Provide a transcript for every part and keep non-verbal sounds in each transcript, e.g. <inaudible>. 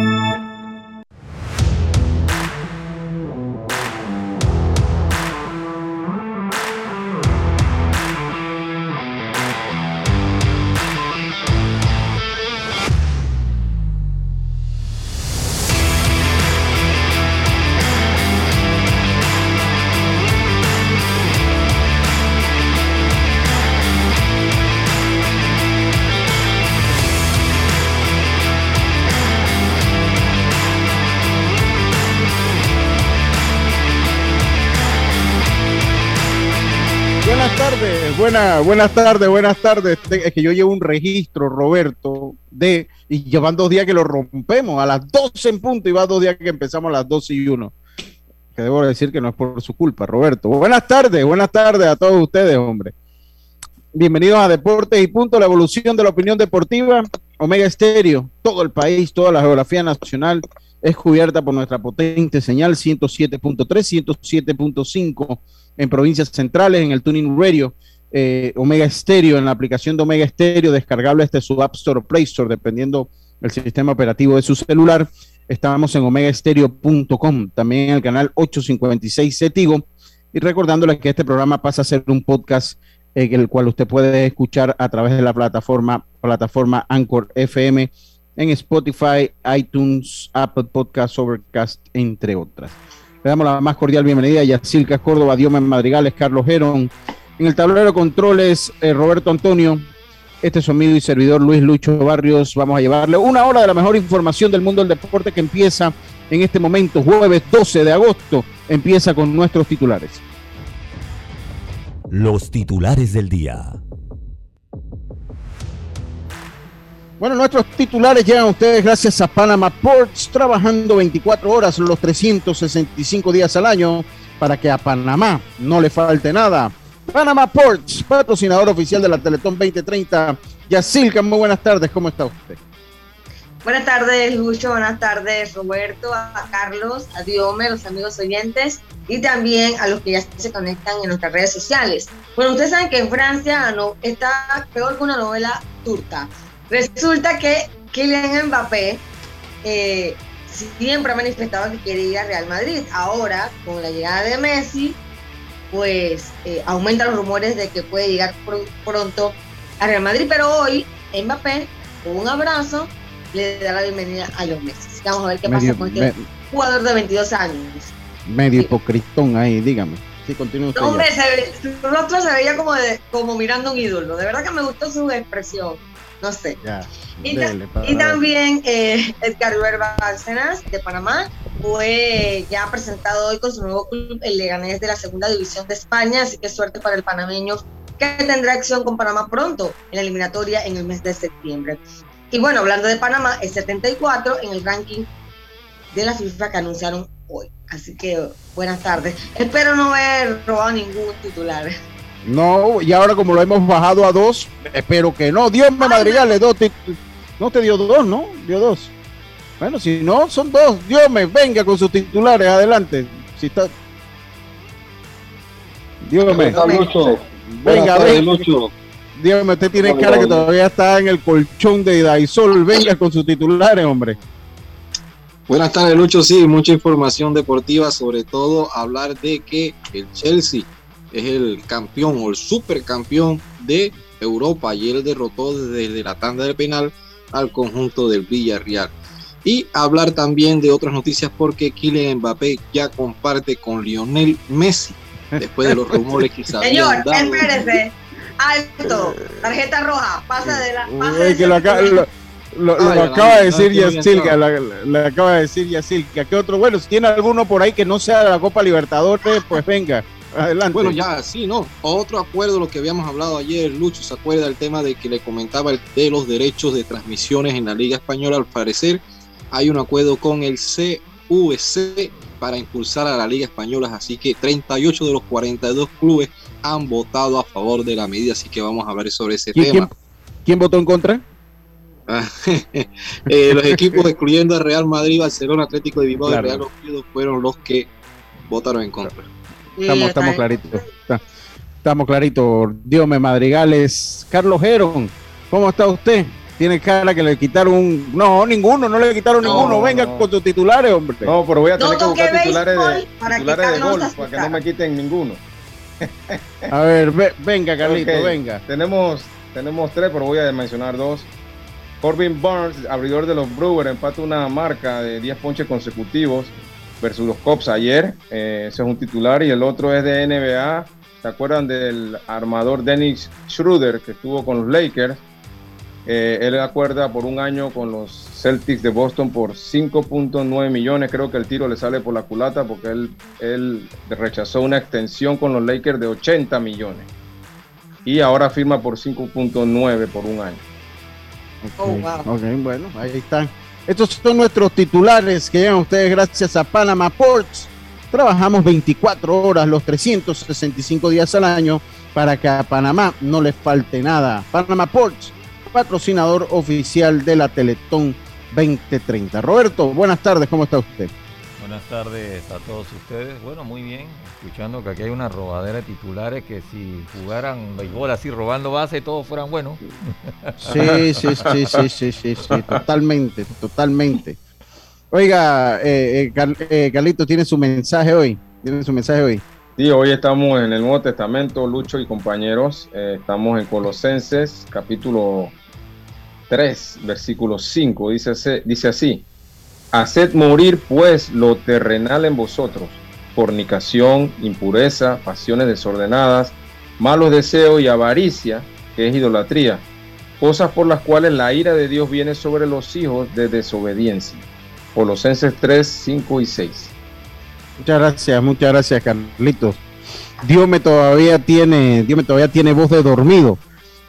Buenas buena, buenas tardes, buenas tardes. Es que yo llevo un registro, Roberto, de, y llevan dos días que lo rompemos, a las 12 en punto, y va dos días que empezamos a las 12 y 1. Que debo decir que no es por su culpa, Roberto. Buenas tardes, buenas tardes a todos ustedes, hombre. Bienvenidos a Deportes y Punto, la evolución de la opinión deportiva. Omega Estéreo, todo el país, toda la geografía nacional es cubierta por nuestra potente señal 107.3, 107.5 en provincias centrales, en el Tuning Radio, eh, Omega Stereo, en la aplicación de Omega Stereo, descargable desde su App Store o Play Store, dependiendo del sistema operativo de su celular. Estamos en omegaestereo.com, también en el canal 856 Cetigo. Y recordándoles que este programa pasa a ser un podcast eh, el cual usted puede escuchar a través de la plataforma, plataforma Anchor FM en Spotify, iTunes, Apple Podcasts, Overcast, entre otras. Le damos la más cordial bienvenida a Yacilca Córdoba, Diomen Madrigales, Carlos Gerón. En el tablero de controles, eh, Roberto Antonio. Este es su amigo y servidor Luis Lucho Barrios. Vamos a llevarle una hora de la mejor información del mundo del deporte que empieza en este momento, jueves 12 de agosto. Empieza con nuestros titulares. los titulares del día. Bueno, nuestros titulares llegan a ustedes gracias a Panama Ports, trabajando 24 horas los 365 días al año para que a Panamá no le falte nada. Panama Ports, patrocinador oficial de la Teletón 2030. Yacilca, muy buenas tardes, ¿cómo está usted? Buenas tardes, Lucho. Buenas tardes, Roberto, a Carlos, a Diome, los amigos oyentes y también a los que ya se conectan en nuestras redes sociales. Bueno, ustedes saben que en Francia no, está peor que una novela turca. Resulta que Kylian Mbappé eh, siempre ha manifestado que quiere ir a Real Madrid. Ahora, con la llegada de Messi, pues eh, aumentan los rumores de que puede llegar pr pronto a Real Madrid. Pero hoy, Mbappé, con un abrazo, le da la bienvenida a los Messi. Vamos a ver qué Medio- pasa con este jugador de 22 años. Medio Sí. hipocritón ahí, dígame. Sí. No, hombre, se ve- su rostro se veía como, de, como mirando un ídolo. De verdad que me gustó su expresión. No sé. Ya, Y, dele, también eh, Edgar Iber Bárcenas de Panamá fue ya presentado hoy con su nuevo club, el Leganés de la Segunda División de España, así que suerte para el panameño que tendrá acción con Panamá pronto en la eliminatoria en el mes de septiembre. Y bueno, hablando de Panamá, es 74 en el ranking de la FIFA que anunciaron hoy. Así que buenas tardes. Espero no haber robado ningún titular. No, y ahora como lo hemos bajado a dos, espero que no. Dios me madrigales, dos tit- No te dio dos, ¿no? Dio dos. Bueno, si no, son dos. Dios me venga con sus titulares, adelante. Si está. Dios me. Venga, venga. Lucho. Dios me, usted tiene cara que todavía está en el colchón de Daisol. Venga con sus titulares, hombre. Buenas tardes, Lucho. Sí, mucha información deportiva, sobre todo hablar de que el Chelsea es el campeón o el supercampeón de Europa y él derrotó desde la tanda del penal al conjunto del Villarreal. Y hablar también de otras noticias porque Kylian Mbappé ya comparte con Lionel Messi después de los <laughs> rumores que se Señor, habían dado. espérese. Alto. Tarjeta roja. Pasa de la. Pasa Uy, de que lo, acaba- lo- lo- lo ya, acaba ya, de decir ya, ya, Yacilca, le acaba de decir Yacilca. ¿Qué otro? Bueno, si tiene alguno por ahí que no sea de la Copa Libertadores, pues venga, adelante. Bueno, ya, sí, ¿no? Otro acuerdo, lo que habíamos hablado ayer, Lucho, ¿se acuerda el tema de que le comentaba el de los derechos de transmisiones en la Liga Española? Al parecer, hay un acuerdo con el CVC para impulsar a la Liga Española, así que 38 de los 42 clubes han votado a favor de la medida, así que vamos a hablar sobre ese ¿Quién, tema. quién- quién votó en contra? <laughs> Eh, los equipos, excluyendo a Real Madrid, Barcelona, Atlético de Bilbao Claro. y Real Oviedo, fueron los que votaron en contra. Estamos, estamos claritos. Estamos claritos. Dios me madrigales. Carlos Heron, ¿cómo está usted? Tiene cara que le quitaron un. No, ninguno, no le quitaron No, ninguno. Venga no. con tus titulares, hombre. No, pero voy a tener No que buscar titulares de, para que titulares de Carlos gol se para que no me quiten ninguno. A ver, ve- venga, Carlito, venga. Tenemos, tenemos tres, pero voy a mencionar dos. Corbin Burns, abridor de los Brewers, empata una marca de 10 ponches consecutivos versus los Cubs ayer. Eh, ese es un titular. Y el otro es de NBA. ¿Se acuerdan del armador Dennis Schroeder que estuvo con los Lakers? Eh, él acuerda por un año con los Celtics de Boston por 5.9 millones. Creo que el tiro le sale por la culata porque él, él rechazó una extensión con los Lakers de 80 millones. Y ahora firma por 5.9 por un año. Oh, wow. Ok, bueno, ahí están. Estos son nuestros titulares que llegan a ustedes gracias a Panama Ports. Trabajamos 24 horas los 365 días al año para que a Panamá no les falte nada. Panama Ports, patrocinador oficial de la Teletón 2030. Roberto, buenas tardes, ¿cómo está usted? Buenas tardes a todos ustedes. Bueno, muy bien, escuchando que aquí hay una robadera de titulares que si jugaran béisbol así robando base todos fueran buenos. Sí, sí, sí, sí, sí, sí, sí, totalmente, totalmente. Oiga, eh, eh, Car- eh, Carlito, tiene su mensaje hoy. Tiene su mensaje hoy. Sí, hoy estamos en el Nuevo Testamento, Lucho y compañeros. Eh, estamos en Colosenses, capítulo 3, versículo 5. Dice, así- dice así: Haced morir, pues, lo terrenal en vosotros: fornicación, impureza, pasiones desordenadas, malos deseos y avaricia, que es idolatría, cosas por las cuales la ira de Dios viene sobre los hijos de desobediencia. Colosenses 3, 5 y 6. Muchas gracias, muchas gracias, Carlitos. Dios me todavía tiene, Dios me todavía tiene voz de dormido.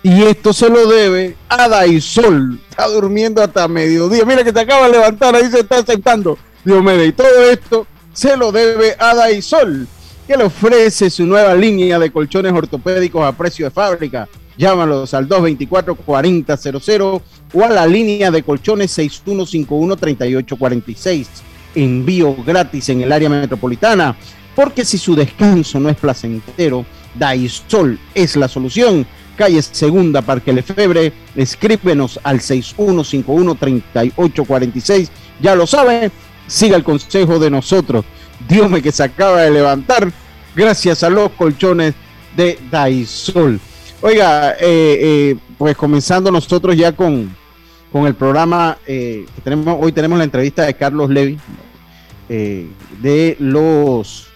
Y esto se lo debe a Daisol. Está durmiendo hasta mediodía. Mira que se acaba de levantar, ahí se está sentando. Dios me y todo esto se lo debe a Daisol, que le ofrece su nueva línea de colchones ortopédicos a precio de fábrica. Llámalos al 224-4000 o a la línea de colchones 6151-3846. Envío gratis en el área metropolitana, porque si su descanso no es placentero, Daisol es la solución. Calle Segunda, Parque Lefebre, escríbenos al 6151-3846. Ya lo sabe, siga el consejo de nosotros. Dios me que se acaba de levantar gracias a los colchones de Daisol. Oiga, eh, eh, pues comenzando nosotros ya con, con el programa eh, que tenemos, hoy tenemos la entrevista de Carlos Levy de los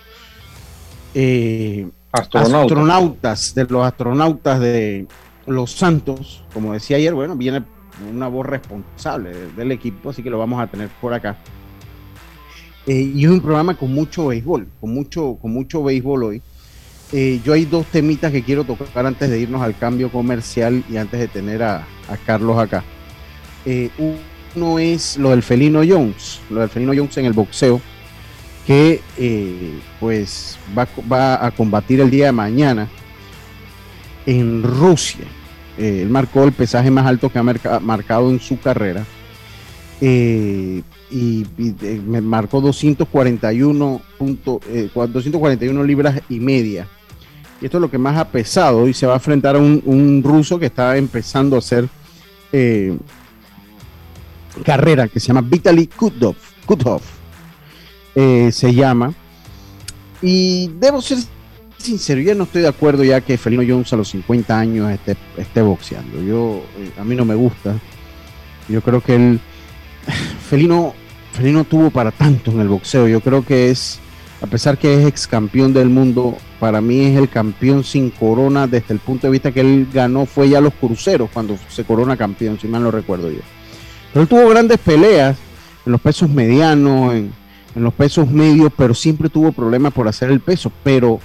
eh, Astronauta. astronautas, de los astronautas de los Santos, como decía ayer, bueno, viene una voz responsable del equipo, así que lo vamos a tener por acá. Eh, y es un programa con mucho béisbol, con mucho, con mucho béisbol hoy. Eh, yo hay dos temitas que quiero tocar antes de irnos al cambio comercial y antes de tener a, a Carlos acá. Eh, uno es lo del Felino Jones, lo del Felino Jones en el boxeo, que eh, pues va, va a combatir el día de mañana en Rusia. Eh, él marcó el pesaje más alto que ha marca- marcado en su carrera. Eh, y, y, eh, me marcó 241, punto, eh, cua- 241 libras y media. Y esto es lo que más ha pesado. Y se va a enfrentar a un, ruso que está empezando a hacer carrera, que se llama Vitaly Kutov. Kutov eh, se llama. Y debo ser sincero, ya no estoy de acuerdo ya que Felino Jones a los 50 años esté, esté boxeando. Yo, eh, a mí no me gusta. Yo creo que él, <sighs> Felino, Felino tuvo para tanto en el boxeo. Yo creo que es, a pesar que es ex campeón del mundo, para mí es el campeón sin corona desde el punto de vista que él ganó, fue ya los cruceros cuando se corona campeón, si mal no recuerdo yo. Pero él tuvo grandes peleas en los pesos medianos, en, en los pesos medios, pero siempre tuvo problemas por hacer el peso. Pero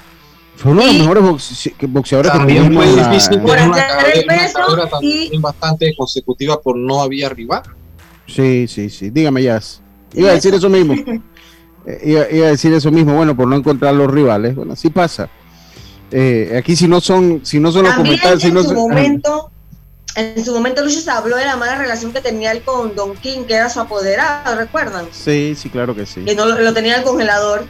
fue uno de los mejores boxe- boxeadores que También tuvimos fue en la- difícil Por una hacer el una peso y- bastante consecutiva por no había rival. Sí, sí, sí. Dígame, Jazz. Iba a decir eso mismo. Eh, Iba, iba a decir eso mismo, bueno, por no encontrar los rivales. Bueno, así pasa. Eh, aquí si no son, si no son los También comentarios, si en no su son- momento, en su momento Lucho se habló de la mala relación que tenía él con Don King, que era su apoderado, ¿recuerdan? Sí, sí, claro que sí. Que no lo, tenía el congelador.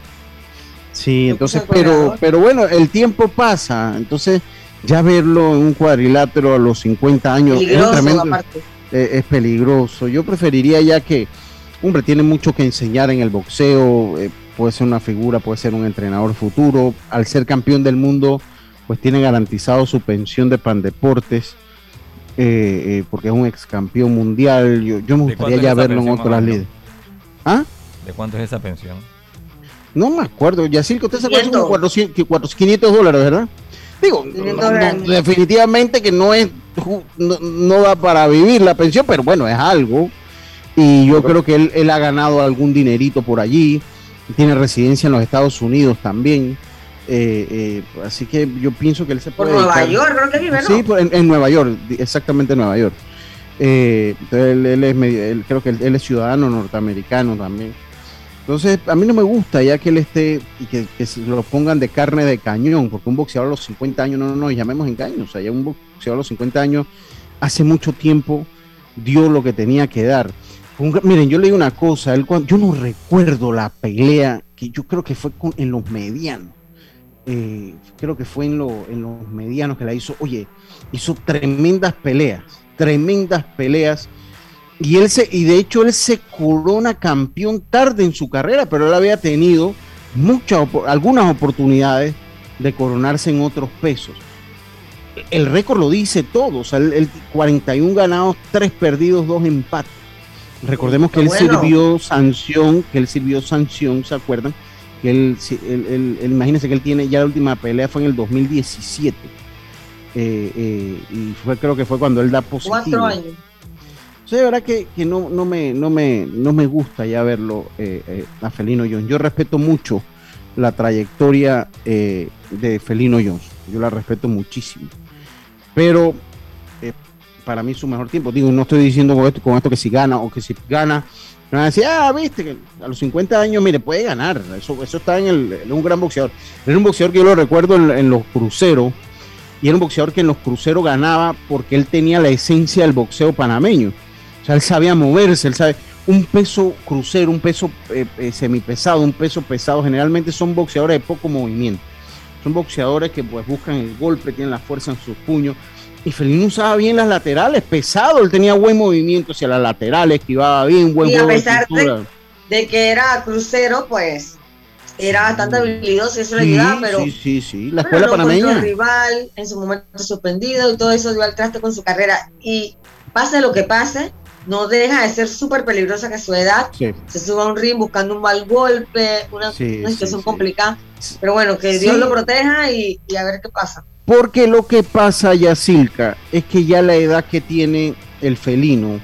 Sí, Lo entonces, pero, pero bueno, el tiempo pasa, entonces ya verlo en un cuadrilátero a los 50 años es tremendo, eh, es peligroso. Yo preferiría ya que, hombre, tiene mucho que enseñar en el boxeo, eh, puede ser una figura, puede ser un entrenador futuro. Al ser campeón del mundo, pues tiene garantizado su pensión de Pandeportes, eh, eh, porque es un ex campeón mundial. Yo, yo me ¿De gustaría ya verlo en otras líderes. ¿Ah? ¿De cuánto es esa pensión? No me acuerdo, Yacil, que usted se acuerda, son 500. 400, que 400, 500 dólares, ¿verdad? Digo, 500 no- dólares. no- definitivamente que no es, no, no da para vivir la pensión, pero bueno, es algo. Y yo creo que él, él ha ganado algún dinerito por allí, tiene residencia en los Estados Unidos también. Eh, eh, así que yo pienso que él se Por puede. Nueva dedicar- York, creo que vive, ¿no? Sí, por- en, en Nueva York, exactamente en Nueva York. Eh, entonces él, él es medio- él- creo que él, él es ciudadano norteamericano también. Entonces, a mí no me gusta ya que él esté y que, que se lo pongan de carne de cañón, porque un boxeador a los 50 años, no, no, no, llamemos engaños. O sea, ya un boxeador a los 50 años hace mucho tiempo dio lo que tenía que dar. Un miren, yo leí una cosa, él, yo no recuerdo la pelea, que yo creo que fue con- en los medianos. Eh, creo que fue en, lo- en los medianos que la hizo. Oye, hizo tremendas peleas, tremendas peleas. Y él se, y de hecho él se corona campeón tarde en su carrera, pero él había tenido muchas, algunas oportunidades de coronarse en otros pesos. El récord lo dice todo, o sea, el, el 41 ganados, 3 perdidos, 2 empates. Recordemos que él Bueno. sirvió sanción, que él sirvió sanción, ¿se acuerdan? Que él, él- él- él- imagínense que él tiene, ya la última pelea fue en el 2017. eh, eh, y fue, creo que fue cuando él da positivo. Cuatro años. O sea, de verdad que, que no, no, me, no, me, no me gusta ya verlo eh, a Felino Jones. Yo respeto mucho la trayectoria de Felino Jones. Yo la respeto muchísimo. Pero para mí su mejor tiempo. Digo, no estoy diciendo con esto, con esto que si gana o que si gana. Me van a ah, viste, que a los 50 años, mire, puede ganar. Eso, eso está en el. Es un gran boxeador. Era un boxeador que yo lo recuerdo en, en los cruceros. Y era un boxeador que en los cruceros ganaba porque él tenía la esencia del boxeo panameño. O sea, él sabía moverse, él sabe. Un peso crucero, un peso eh, eh, semipesado, un peso pesado, generalmente son boxeadores de poco movimiento. Son boxeadores que pues buscan el golpe, tienen la fuerza en sus puños. Y Felino usaba bien las laterales, pesado, él tenía buen movimiento hacia las laterales, esquivaba bien, buen Y a pesar de, de que era crucero, pues era bastante habilidoso y eso le Sí, ayudaba, pero sí, sí, sí, la Bueno, escuela no encontró panameña. rival, en su momento suspendido y todo eso dio al traste con su carrera. Y pase lo que pase, no deja de ser súper peligrosa que a su edad Sí. se suba a un ring buscando un mal golpe, una, Sí, una sí, situación sí. complicada. Pero bueno, que Dios lo proteja y, y a ver qué pasa. Porque lo que pasa, Yacilca, es que ya la edad que tiene el felino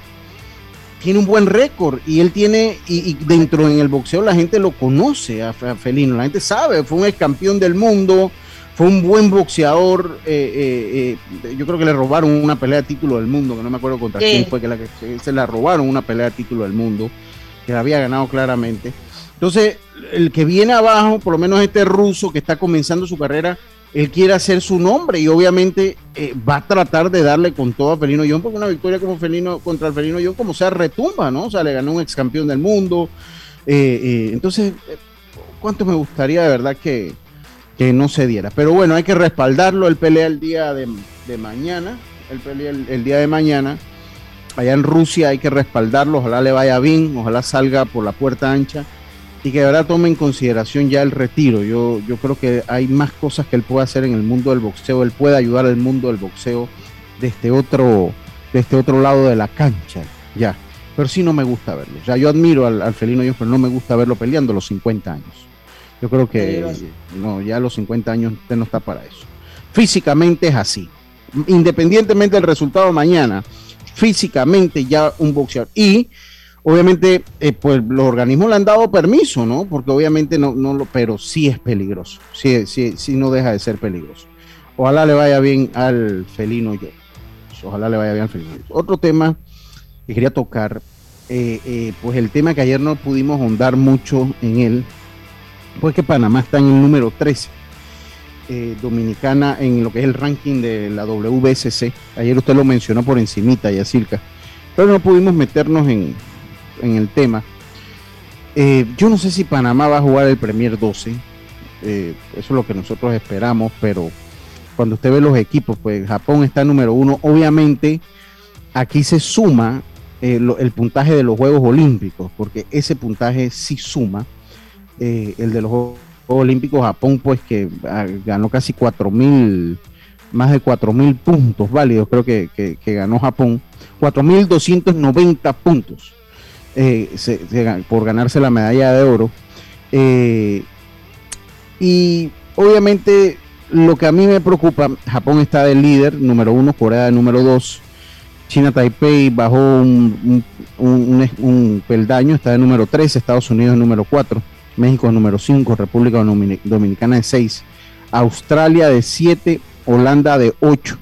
tiene un buen récord y él tiene, y, y dentro en el boxeo la gente lo conoce a, a Felino, la gente sabe, fue un ex campeón del mundo, fue un buen boxeador, eh, eh, eh, yo creo que le robaron una pelea de título del mundo, que no me acuerdo contra Sí. quién fue que, la que se, la robaron una pelea de título del mundo, que la había ganado claramente. Entonces, el que viene abajo, por lo menos este ruso que está comenzando su carrera, él quiere hacer su nombre y obviamente va a tratar de darle con todo a Felino John, porque una victoria como Felino contra el Felino John, como sea, retumba, ¿no? O sea, le ganó un ex campeón del mundo. eh, eh, entonces, ¿cuánto me gustaría de verdad que, que no se diera? Pero bueno, hay que respaldarlo. Él pelea el día de, mañana. Él pelea el, día de mañana. Allá en Rusia hay que respaldarlo. Ojalá le vaya bien. Ojalá salga por la puerta ancha y que de verdad tome en consideración ya el retiro. Yo, yo creo que hay más cosas que él puede hacer en el mundo del boxeo. Él puede ayudar al mundo del boxeo de este otro, este otro lado de la cancha. Ya. Pero sí no me gusta verlo. Sea, yo admiro al, felino pero no me gusta verlo peleando a los 50 años. Yo creo que no, ya a los 50 años usted no está para eso. Físicamente es así. Independientemente del resultado mañana, físicamente ya un boxeador. Y obviamente, eh, pues los organismos le han dado permiso, ¿no? Porque obviamente no, no lo, pero sí es peligroso. Sí, sí, sí no deja de ser peligroso. Ojalá le vaya bien al felino yo. Ojalá le vaya bien al felino. Otro tema que quería tocar, eh, eh, pues el tema que ayer no pudimos ahondar mucho en él, pues que Panamá está en el número 13. eh, dominicana en lo que es el ranking de la WBSC. Ayer usted lo mencionó por encimita, Yacirca, pero no pudimos meternos en, en el tema. Eh, yo no sé si Panamá va a jugar el Premier 12. eh, eso es lo que nosotros esperamos, pero cuando usted ve los equipos, pues Japón está número uno. Obviamente, aquí se suma el puntaje de los Juegos Olímpicos, porque ese puntaje sí suma. Eh, el de los Juegos Olímpicos, Japón, pues que ah, ganó casi 4 mil, más de 4 mil puntos válidos, creo que, que- ganó Japón. 4.290 puntos eh, se- se por ganarse la medalla de oro. Eh, y obviamente lo que a mí me preocupa, Japón está de líder, número uno, Corea de número dos, China Taipei bajó un, un, peldaño, está de número 3, Estados Unidos de número 4, México número 5, República Domini- Dominicana de 6, Australia de 7, Holanda de 8,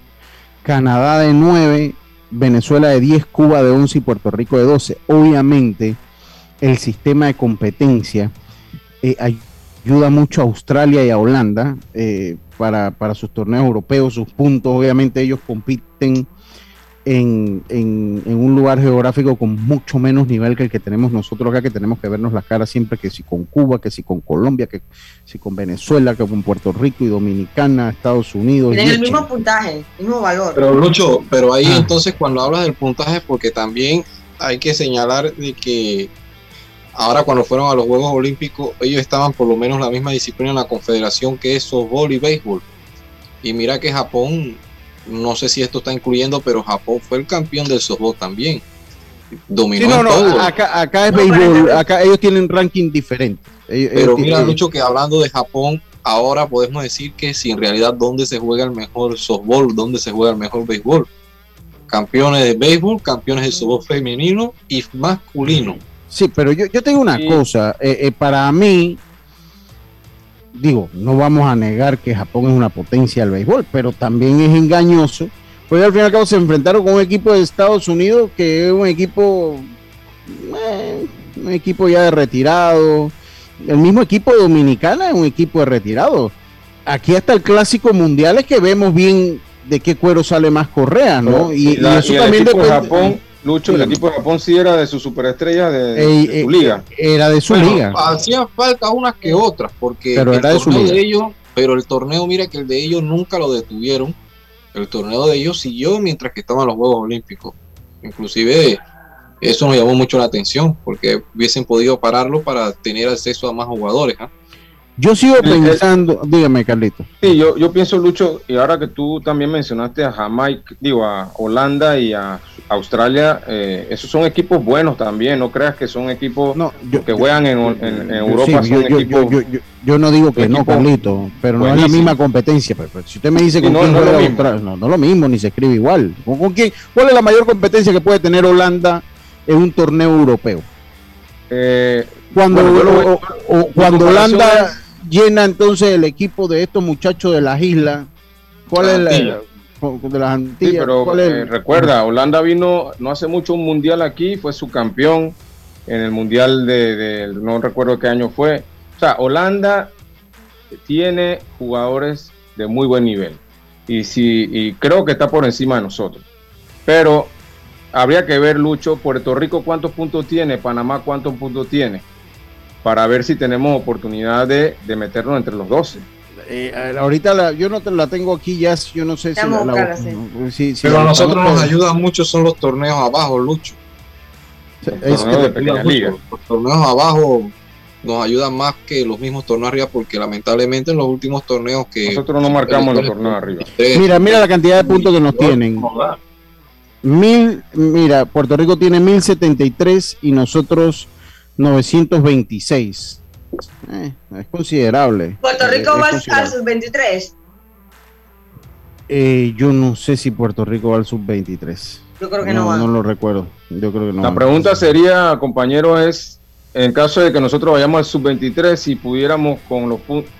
Canadá de 9, Venezuela de 10, Cuba de 11 y Puerto Rico de 12. Obviamente el sistema de competencia eh, ayuda mucho a Australia y a Holanda eh, para, para sus torneos europeos, sus puntos. Obviamente ellos compiten en, en- en un lugar geográfico con mucho menos nivel que el que tenemos nosotros acá, que tenemos que vernos las caras siempre, que si con Cuba, que si con Colombia, que si con Venezuela, que con Puerto Rico y Dominicana, Estados Unidos. Tienen el mismo puntaje, el mismo valor. Pero Lucho, pero ahí Ah. entonces cuando hablas del puntaje, porque también hay que señalar de que ahora cuando fueron a los Juegos Olímpicos, ellos estaban por lo menos la misma disciplina en la confederación que es softball y béisbol. Y mira que Japón, no sé si esto está incluyendo, pero Japón fue el campeón del softball también. Dominó Sí, no, no, todo. acá, acá es No, béisbol, acá ellos tienen ranking diferente. Ellos- Pero ellos mira, tienen- Lucho, que hablando de Japón, ahora podemos decir que si en realidad dónde se juega el mejor softball, dónde se juega el mejor béisbol. Campeones de béisbol, campeones de softball femenino y masculino. Sí, pero yo, yo tengo una Sí. cosa, eh, eh, para mí, digo, no vamos a negar que Japón es una potencia del béisbol, pero también es engañoso, porque al fin y al cabo se enfrentaron con un equipo de Estados Unidos que es un equipo, eh, un equipo ya de retirado, el mismo equipo de Dominicana es un equipo de retirado. Aquí hasta el clásico mundial es que vemos bien de qué cuero sale más correa, ¿no? Y, y la- eso y también de Japón, Lucho, el equipo de Japón sí era de sus superestrellas de, Eh, de eh, su liga. Era de su Bueno, liga. Hacían falta unas que otras, porque Pero el era de su torneo liga. de ellos, pero el torneo, mira que el de ellos nunca lo detuvieron. El torneo de ellos siguió mientras que estaban los Juegos Olímpicos. Inclusive eso nos llamó mucho la atención, porque hubiesen podido pararlo para tener acceso a más jugadores. ¿ah? Yo sigo El- el- pensando, dígame Carlito. Sí, yo, yo pienso, Lucho, y ahora que tú también mencionaste a Jamaica, digo, a Holanda y a Australia, eh, esos son equipos buenos también, no creas que son equipos No, yo, que juegan en, en- en yo- Europa, sí, son yo, equipos... yo- no digo que no, Carlito, pero no es la misma competencia. Pero, pero si usted me dice Sí, con no, no juega lo. Australia, no, no es lo mismo, ni se escribe igual. ¿Con, con quién? ¿Cuál es la mayor competencia que puede tener Holanda en un torneo europeo? eh, Cuando, Bueno, o- o- cuando Holanda llena entonces el equipo de estos muchachos de las islas, ¿cuál es la, de las sí, Antillas? pero ¿cuál es? eh, recuerda, Holanda vino no hace mucho un mundial aquí, fue su campeón en el mundial de, de- no recuerdo qué año fue. O sea, Holanda tiene jugadores de muy buen nivel y si y creo que está por encima de nosotros. Pero habría que ver Lucho, Puerto Rico cuántos puntos tiene, Panamá cuántos puntos tiene, para ver si tenemos oportunidad de, de meternos entre los 12. Eh, ahorita la- yo no te la tengo aquí ya, yo no sé si la, sí. no, si- si Pero a la nosotros nos ayudan mucho son los torneos abajo, Lucho. es torneo que- de mucho. Los torneos abajo nos ayudan más que los mismos torneos arriba, porque lamentablemente en los últimos torneos que... Nosotros no marcamos los torneos arriba. Mira, mira la cantidad de puntos que nos tienen. Mil, mira, Puerto Rico tiene 1073 y nosotros 926. Eh, es considerable. Puerto Rico va al- al considerable. sub-23. Eh, yo no sé si Puerto Rico va al sub-23. Yo creo que no, va. No lo recuerdo. Yo creo que no. La va. pregunta sería, compañero, es, en caso de que nosotros vayamos al sub-23, si pudiéramos con los puntos,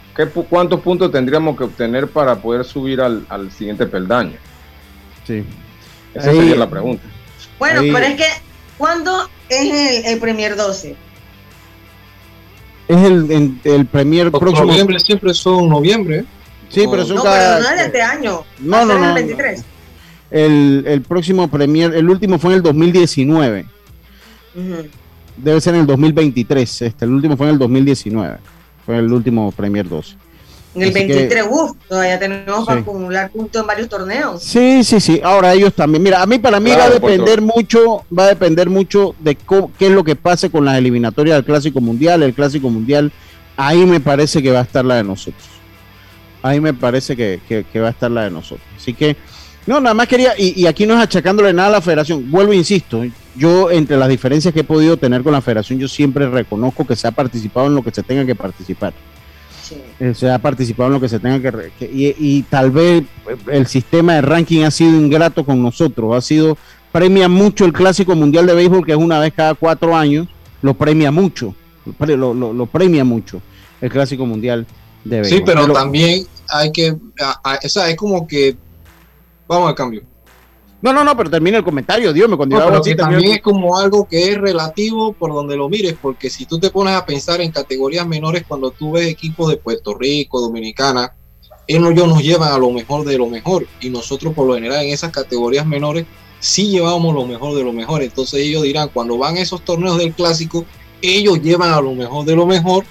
¿cuántos puntos tendríamos que obtener para poder subir al, al siguiente peldaño? Sí. Esa Ahí- sería la pregunta. Bueno, Ahí- pero es que, ¿cuándo es el, el Premier 12? Es el, en- el Premier próximo. Noviembre siempre son noviembre. Sí, pero son No, cada- pero no es este año. No, no, no, el no. 23. El, el próximo Premier, el último fue en el 2019. Ujú. Debe ser en el 2023. Este, el último fue en el 2019. Fue el último Premier 2. En el Así que- 23, uff, todavía tenemos para Sí. acumular puntos en varios torneos. Sí, sí, sí. Ahora ellos también. Mira, a mí para mí Claro, va a depender mucho, va a depender mucho de qué es lo que pase con las eliminatorias del Clásico Mundial. El Clásico Mundial, ahí me parece que va a estar la de nosotros. Ahí me parece que, que- que va a estar la de nosotros. Así que, no, nada más quería, y, y aquí no es achacándole nada a la federación. Vuelvo, e insisto, yo entre las diferencias que he podido tener con la federación, yo siempre reconozco que se ha participado en lo que se tenga que participar. Sí. Eh, se ha participado en lo que se tenga que... y, y tal vez eh, el sistema de ranking ha sido ingrato con nosotros, ha sido... Premia mucho el Clásico Mundial de Béisbol, que es una vez cada cuatro años, lo premia mucho, lo, lo- premia mucho el Clásico Mundial de Béisbol. Sí, pero también hay que, a- a- o sea, es como que, vamos al cambio. No, no, no, pero termina el comentario, Dios me cuando No, pero así, también es como algo que es relativo por donde lo mires, porque si tú te pones a pensar en categorías menores, cuando tú ves equipos de Puerto Rico, Dominicana, ellos nos llevan a lo mejor de lo mejor, y nosotros por lo general en esas categorías menores sí llevamos lo mejor de lo mejor. Entonces ellos dirán, cuando van a esos torneos del clásico, ellos llevan a lo mejor de lo mejor,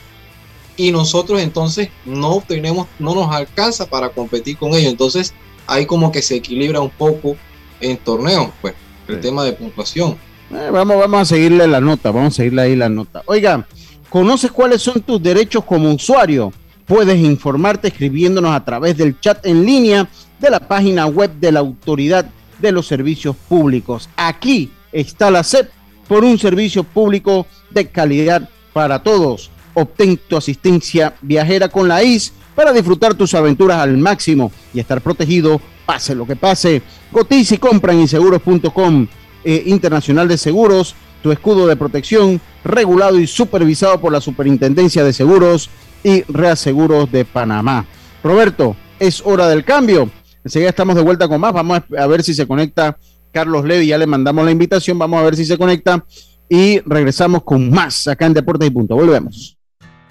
y nosotros entonces no tenemos, no nos alcanza para competir con ellos. Entonces ahí como que se equilibra un poco en torneos, pues, el Sí. tema de puntuación. Eh, vamos, vamos a seguirle la nota, vamos a seguirle ahí la nota. Oiga, ¿conoces cuáles son tus derechos como usuario? Puedes informarte escribiéndonos a través del chat en línea de la página web de la Autoridad de los Servicios Públicos. Aquí está la SEP por un servicio público de calidad para todos. Obtén tu asistencia viajera con la IS para disfrutar tus aventuras al máximo y estar protegido, pase lo que pase. Cotiza y compra en inseguros.com eh, Internacional de Seguros, tu escudo de protección, regulado y supervisado por la Superintendencia de Seguros y Reaseguros de Panamá. Roberto, es hora del cambio. Enseguida estamos de vuelta con más. Vamos a ver si se conecta Carlos Levi. Ya le mandamos la invitación. Vamos a ver si se conecta. Y regresamos con más acá en Deportes y Punto. Volvemos.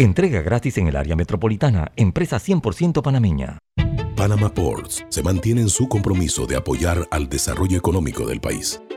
Entrega gratis en el área metropolitana, empresa 100% panameña. Panama Ports se mantiene en su compromiso de apoyar al desarrollo económico del país.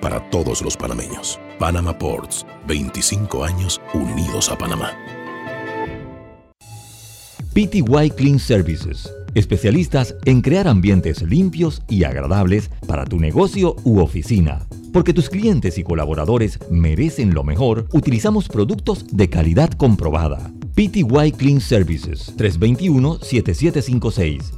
Para todos los panameños. Panama Ports, 25 años unidos a Panamá. PTY Clean Services, especialistas en crear ambientes limpios y agradables para tu negocio u oficina. Porque tus clientes y colaboradores merecen lo mejor, utilizamos productos de calidad comprobada. PTY Clean Services 321-7756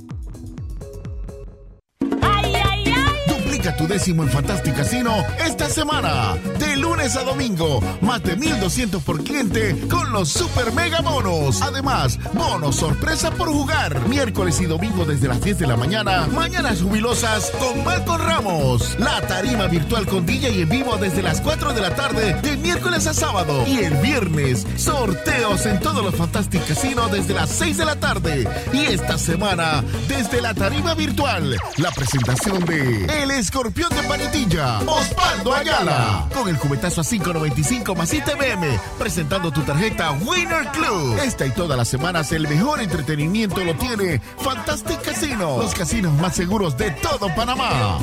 Décimo en Fantastic Casino esta semana. De lunes a domingo, más de 1200 por cliente con los super mega bonos. Además, bonos sorpresa por jugar. Miércoles y domingo desde las 10 de la mañana. Mañanas jubilosas con Malcolm Ramos. La tarima virtual con DJ en vivo desde las 4 de la tarde de miércoles a sábado. Y el viernes, sorteos en todos los Fantastic Casino desde las 6 de la tarde. Y esta semana, desde la tarima virtual, la presentación de El Escorpión de Panitilla, Osvaldo Ayala. Con el cubetazo a 5.95 más ITBM, presentando tu tarjeta Winner Club. Esta y todas las semanas el mejor entretenimiento lo tiene Fantastic Casino, los casinos más seguros de todo Panamá.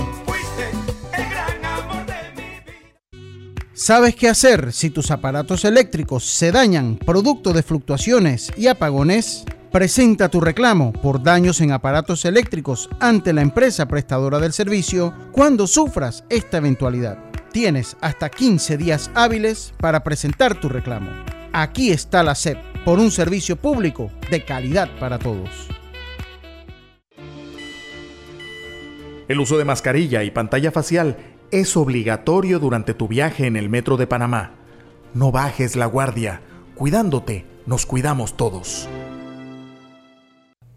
¿Sabes qué hacer si tus aparatos eléctricos se dañan producto de fluctuaciones y apagones? Presenta tu reclamo por daños en aparatos eléctricos ante la empresa prestadora del servicio cuando sufras esta eventualidad. Tienes hasta 15 días hábiles para presentar tu reclamo. Aquí está la SEP por un servicio público de calidad para todos. El uso de mascarilla y pantalla facial es obligatorio durante tu viaje en el metro de Panamá. No bajes la guardia. Cuidándote, nos cuidamos todos.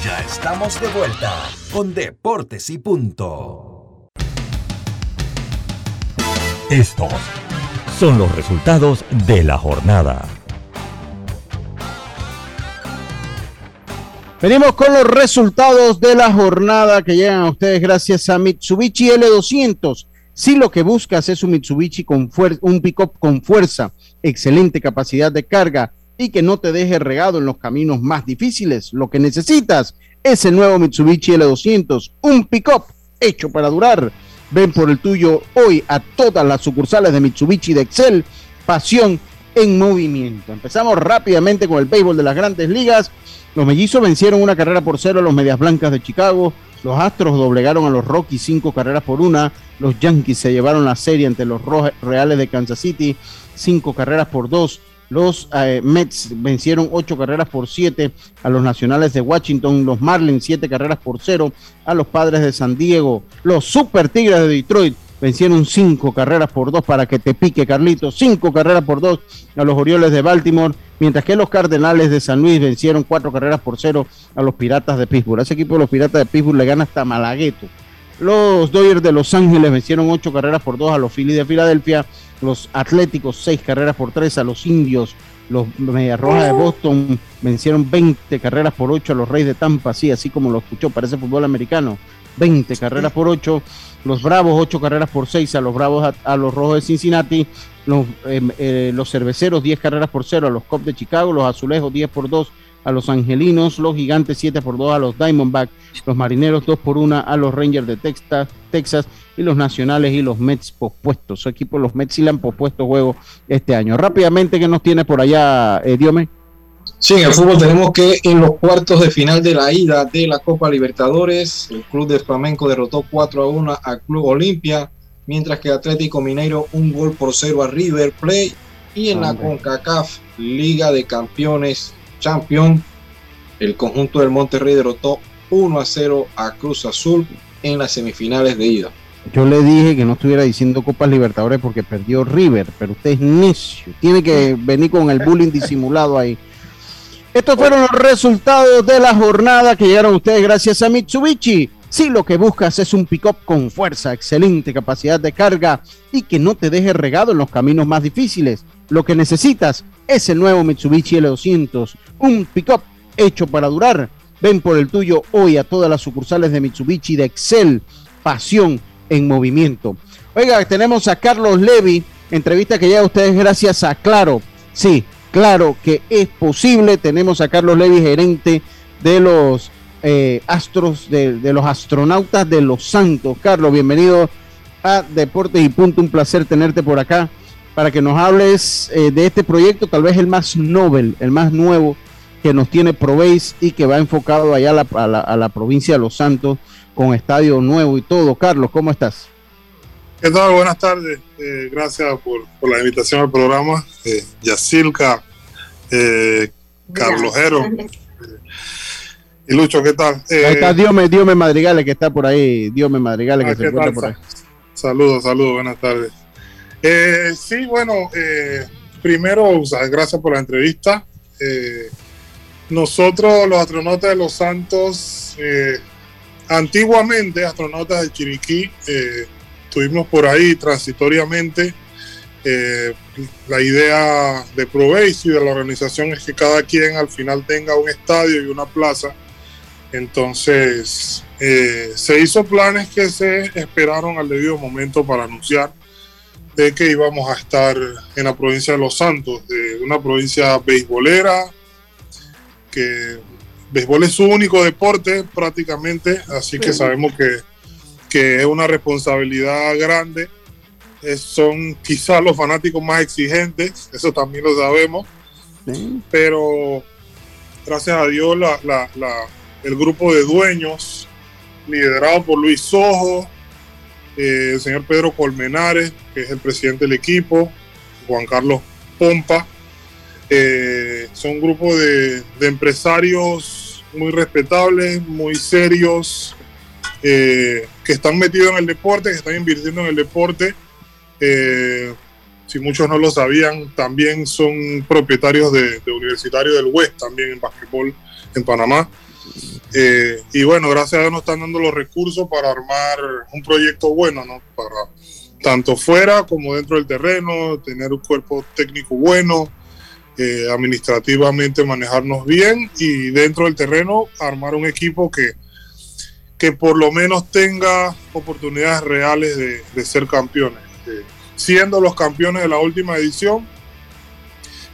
Ya estamos de vuelta con Deportes y Punto. Estos son los resultados de la jornada. Venimos con los resultados de la jornada que llegan a ustedes gracias a Mitsubishi L200. Si lo que buscas es un Mitsubishi con un pick-up con fuerza, excelente capacidad de carga y que no te deje regado en los caminos más difíciles, lo que necesitas es el nuevo Mitsubishi L200, un pick-up hecho para durar. Ven por el tuyo hoy a todas las sucursales de Mitsubishi de Excel. Pasión en movimiento. Empezamos rápidamente con el béisbol de las grandes ligas. Los mellizos vencieron una carrera por cero a los Medias Blancas de Chicago. Los Astros doblegaron a los Rockies cinco carreras por una. Los Yankees se llevaron la serie ante los Reales de Kansas City cinco carreras por dos. Los eh, Mets vencieron ocho carreras por siete a los Nacionales de Washington. Los Marlins siete carreras por cero a los Padres de San Diego. Los Super Tigres de Detroit vencieron cinco carreras por dos para que te pique Carlitos. Cinco carreras por dos a los Orioles de Baltimore. Mientras que los Cardenales de San Luis vencieron cuatro carreras por cero a los Piratas de Pittsburgh. Ese equipo de los Piratas de Pittsburgh le gana hasta Malagueto. Los Dodgers de Los Ángeles vencieron ocho carreras por dos a los Phillies de Filadelfia los Atléticos seis carreras por tres a los Indios, los Media Roja de Boston vencieron 20 carreras por ocho a los Reyes de Tampa, sí, así como lo escuchó, parece fútbol americano, 20 carreras por ocho, los Bravos ocho carreras por seis a los Bravos a, los Rojos de Cincinnati, los, em, eh, los Cerveceros 10 carreras por cero a los Cubs de Chicago, los Azulejos 10 por dos a los Angelinos, los Gigantes 7 por 2 a los Diamondbacks, los Marineros 2 por 1 a los Rangers de Texas, Texas y los Nacionales y los Mets pospuestos. Su equipo, los Mets sí le han pospuesto juego este año. Rápidamente, ¿qué nos tiene por allá, eh, Diome? Sí, en el fútbol tenemos que en los cuartos de final de la ida de la Copa Libertadores, el Club de Flamenco derrotó 4 a 1 al Club Olimpia, mientras que Atlético Mineiro un gol por cero a River Plate y en la CONCACAF Liga de Campeones Champion, el conjunto del Monterrey derrotó 1 a 0 a Cruz Azul en las semifinales de ida. Yo le dije que no estuviera diciendo Copas Libertadores porque perdió River, pero usted es necio. Tiene que venir con el bullying disimulado ahí. Estos fueron los resultados de la jornada que llegaron ustedes gracias a Mitsubishi. Si lo que buscas es un pick-up con fuerza, excelente capacidad de carga y que no te deje regado en los caminos más difíciles, lo que necesitas es el nuevo Mitsubishi L200, un pick-up hecho para durar. Ven por el tuyo hoy a todas las sucursales de Mitsubishi de Excel, pasión en movimiento. Oiga, tenemos a Carlos Levy, entrevista que llega a ustedes gracias a Claro. Sí, claro que es posible. Tenemos a Carlos Levy, gerente de los eh, astros, de, de, los astronautas de los Santos. Carlos, bienvenido a Deportes y Punto. Un placer tenerte por acá para que nos hables eh, de este proyecto, tal vez el más novel, el más nuevo que nos tiene Proveis y que va enfocado allá a la, a la, a la provincia de Los Santos con estadio nuevo y todo. Carlos, ¿cómo estás? ¿Qué tal? Buenas tardes. Eh, gracias por, por, la invitación al programa. Eh, Yacilca, eh, Carlos Jero. y Lucho, ¿qué tal? ahí está Diome, Diome Madrigales que está por ahí. Diome Madrigales que ah, se encuentra por ahí. Saludos, saludos, buenas tardes. Sí, bueno, primero, o sea, gracias por la entrevista. nosotros, los astronautas de Los Santos, antiguamente, astronautas de Chiriquí, estuvimos por ahí transitoriamente. Eh, la idea de Proveis y de la organización es que cada quien al final tenga un estadio y una plaza. Entonces, eh, se hizo planes que se esperaron al debido momento para anunciar de que íbamos a estar en la provincia de Los Santos, de una provincia beisbolera, que béisbol es su único deporte prácticamente, así que sabemos que que es una responsabilidad grande. son quizás los fanáticos más exigentes, <laughs> eso también lo sabemos. Pero gracias a Dios el grupo de dueños, liderado por Luis Sojo, eh, el señor Pedro Colmenares, que es el presidente del equipo, Juan Carlos Pompa, eh, son un grupo de, empresarios muy respetables, muy serios, eh, que están metidos en el deporte, que están invirtiendo en el deporte. Eh, si muchos no lo sabían, también son propietarios de, de Universitario del West, también en básquetbol en Panamá. Eh, y bueno, gracias a Dios nos están dando los recursos para armar un proyecto bueno, ¿no? Para tanto fuera como dentro del terreno, tener un cuerpo técnico bueno, administrativamente manejarnos bien y dentro del terreno armar un equipo que, que por lo menos tenga oportunidades reales de, ser campeones. Eh, siendo los campeones de la última edición,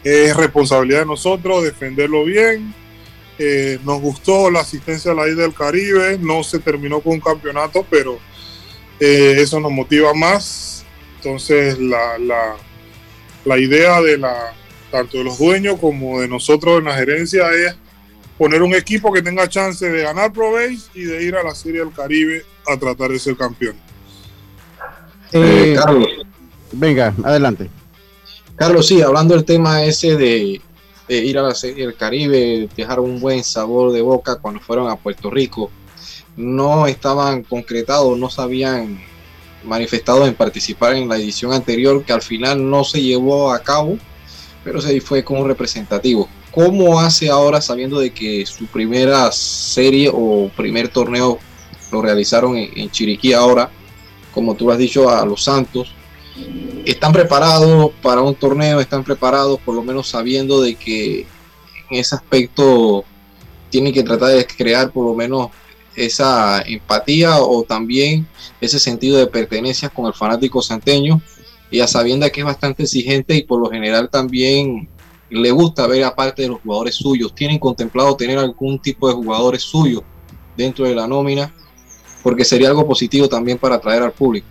es responsabilidad de nosotros defenderlo bien. Eh, nos gustó la asistencia a la ida del Caribe, no se terminó con un campeonato, pero eh, eso nos motiva más. Entonces, la, la, la idea de la, tanto de los dueños como de nosotros en la gerencia es poner un equipo que tenga chance de ganar Pro y de ir a la Serie del Caribe a tratar de ser campeón. Eh, Carlos. Venga, adelante. Carlos, sí, hablando del tema ese de, ir a la Serie del Caribe, dejar un buen sabor de boca cuando fueron a Puerto Rico, no estaban concretados, no se habían manifestado en participar en la edición anterior, que al final no se llevó a cabo, pero se fue como representativo. ¿Cómo hace ahora sabiendo de que su primera serie o primer torneo lo realizaron en, Chiriquí ahora, como tú has dicho, a los Santos? ¿Están preparados para un torneo? ¿Están preparados por lo menos sabiendo de que en ese aspecto tienen que tratar de crear por lo menos esa empatía o también ese sentido de pertenencia con el fanático santeño? Y a sabiendo que es bastante exigente y por lo general también le gusta ver aparte de los jugadores suyos. ¿Tienen contemplado tener algún tipo de jugadores suyos dentro de la nómina? Porque sería algo positivo también para atraer al público.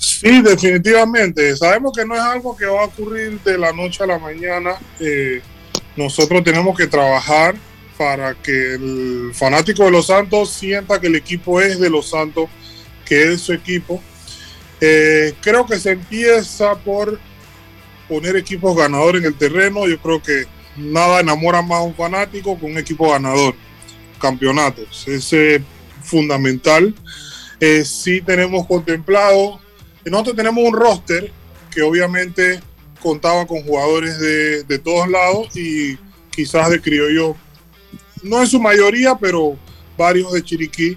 Sí, definitivamente. Sabemos que no es algo que va a ocurrir de la noche a la mañana. Eh, nosotros tenemos que trabajar para que el fanático de los Santos sienta que el equipo es de los Santos, que es su equipo. Eh, creo que se empieza por poner equipos ganadores en el terreno. Yo creo que nada enamora más a un fanático que un equipo ganador. campeonatos. Es fundamental. Eh, sí tenemos contemplado, nosotros tenemos un roster que obviamente contaba con jugadores de, de todos lados y quizás de criollo, no en su mayoría, pero varios de Chiriquí.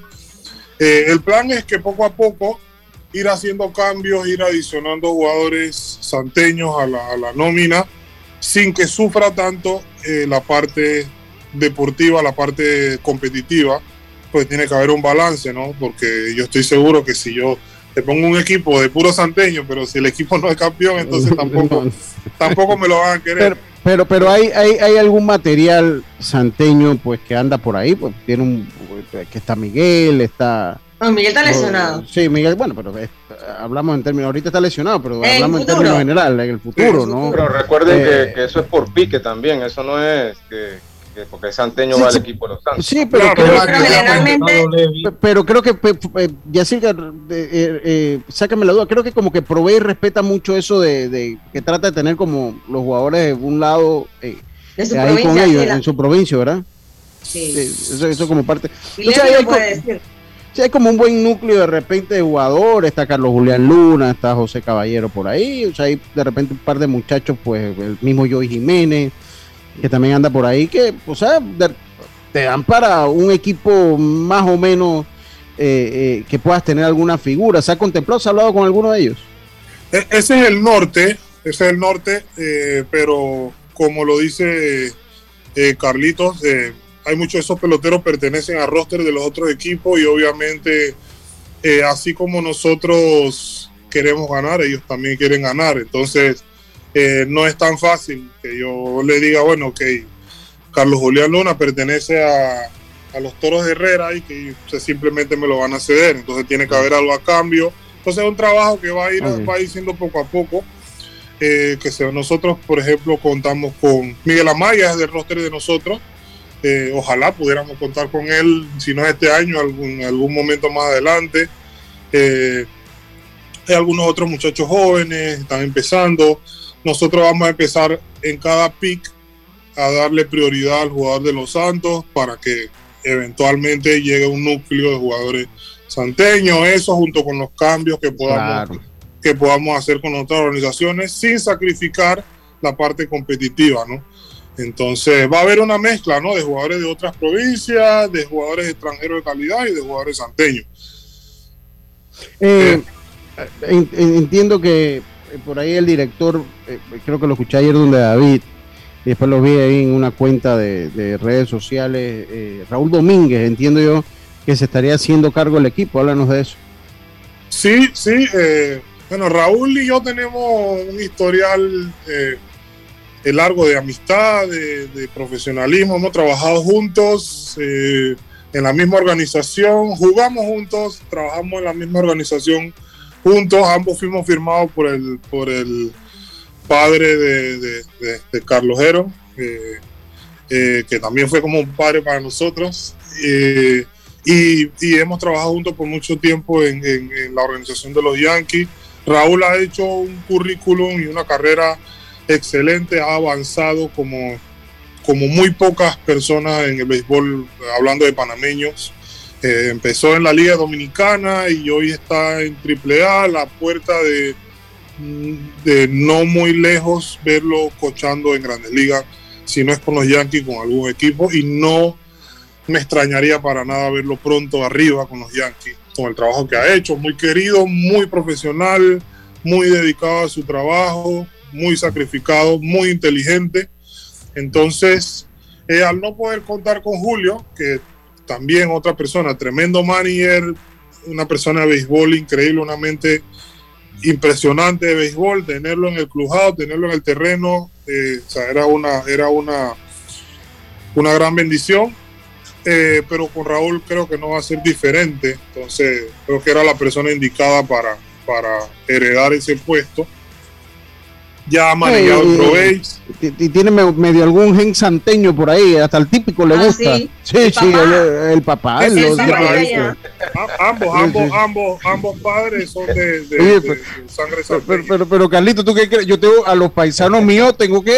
Eh, el plan es que poco a poco ir haciendo cambios, ir adicionando jugadores santeños a la, nómina, sin que sufra tanto eh, la parte deportiva, la parte competitiva, pues tiene que haber un balance, ¿no? Porque yo estoy seguro que si yo te pongo un equipo de puro santeño, pero si el equipo no es campeón, entonces <laughs> tampoco, tampoco me lo van a querer. Pero, pero, pero hay, hay, hay algún material santeño pues que anda por ahí, pues tiene un que está Miguel, está No, Miguel está lesionado. Sí, Miguel, bueno, pero hablamos en términos, ahorita está lesionado, pero En hablamos en términos generales, en el futuro, ¿no? Pero recuerden Eh, que, que eso es por pique también, eso no es que, que porque es santeño Sí, va al equipo de los Santos. Sí, pero, creo, pero generalmente- Pe- pero creo que eh, Yacirca, eh, eh, eh, sácame la duda, creo que como que provee y respeta mucho eso de, de que trata de tener como los jugadores de un lado eh, De su ahí con ellos, la- en su provincia, ¿verdad? Sí. eso, eso como parte. Y O sea, hay lo puede co- decir. Sí, hay como un buen núcleo de repente de jugadores, está Carlos Julián Luna, está José Caballero por ahí, o sea, hay de repente un par de muchachos, pues el mismo Joey Jiménez, que también anda por ahí, que, o sea, te dan para un equipo más o menos eh, eh, que puedas tener alguna figura. ¿Se ha contemplado, se ha hablado con alguno de ellos? E- Ese es el norte, ese es el norte, eh, pero como lo dice Carlitos, hay muchos de esos peloteros pertenecen al roster de los otros equipos y obviamente así como nosotros queremos ganar, ellos también quieren ganar. Entonces eh, no es tan fácil que yo le diga, bueno, ok, Carlos Julián Luna pertenece a, a los Toros de Herrera y que sea, simplemente me lo van a ceder. Entonces tiene que haber algo a cambio. Entonces es un trabajo que va a ir, va a ir siendo poco a poco. eh, que se- nosotros, por ejemplo, contamos con Miguel Amaya, es del roster de nosotros. Eh, ojalá pudiéramos contar con él, si no es este año, algún, algún momento más adelante. Eh, hay algunos otros muchachos jóvenes, están empezando. Nosotros vamos a empezar en cada pick a darle prioridad al jugador de los Santos para que eventualmente llegue un núcleo de jugadores santeños, eso junto con los cambios que podamos, que podamos hacer con otras organizaciones sin sacrificar la parte competitiva, ¿no? Entonces va a haber una mezcla, ¿no? De jugadores de otras provincias, de jugadores extranjeros de calidad y de jugadores santeños. Eh, en- entiendo que eh, por ahí el director, eh, creo que lo escuché ayer donde David, y después lo vi ahí en una cuenta de, de redes sociales, eh, Raúl Domínguez, entiendo yo que se estaría haciendo cargo del equipo, háblanos de eso. Sí, sí. eh, bueno, Raúl y yo tenemos un historial eh, eh, largo de amistad, de, profesionalismo. Hemos trabajado juntos eh, en la misma organización, jugamos juntos, trabajamos en la misma organización juntos. Ambos fuimos firmados por el, por el padre de, de- de- de Carlos Jero, eh, eh, que también fue como un padre para nosotros. Eh, y, y hemos trabajado juntos por mucho tiempo en, en- en la organización de los Yankees. Raúl ha hecho un currículum y una carrera excelente, ha avanzado como, como muy pocas personas en el béisbol, hablando de panameños. Eh, empezó en la Liga Dominicana y hoy está en AAA, la puerta de, de no muy lejos verlo cochando en Grandes Ligas, si no es con los Yankees, con algún equipo, y no me extrañaría para nada verlo pronto arriba con los Yankees, con el trabajo que ha hecho, muy querido, muy profesional, muy dedicado a su trabajo, muy sacrificado, muy inteligente. Entonces, eh, al no poder contar con Julio, que también otra persona, tremendo manager, una persona de béisbol increíble, una mente impresionante de béisbol, tenerlo en el clubhouse, tenerlo en el terreno, eh, era una, era una, una gran bendición. Eh, pero con Raúl creo que no va a ser diferente. Entonces, creo que era la persona indicada para, para heredar ese puesto. Ya ha manejado Eh, Pro Base. Y y tiene me- medio algún gen santeño por ahí, hasta el típico le Ah, gusta. sí. Sí, El sí, papá. el, el ambos, Sí, ambos, sí. ambos, ambos padres son de, de- Oye, de- pero- de sangre santeña. pero, pero, Carlito, ¿tú qué crees? Yo tengo a los paisanos míos, tengo que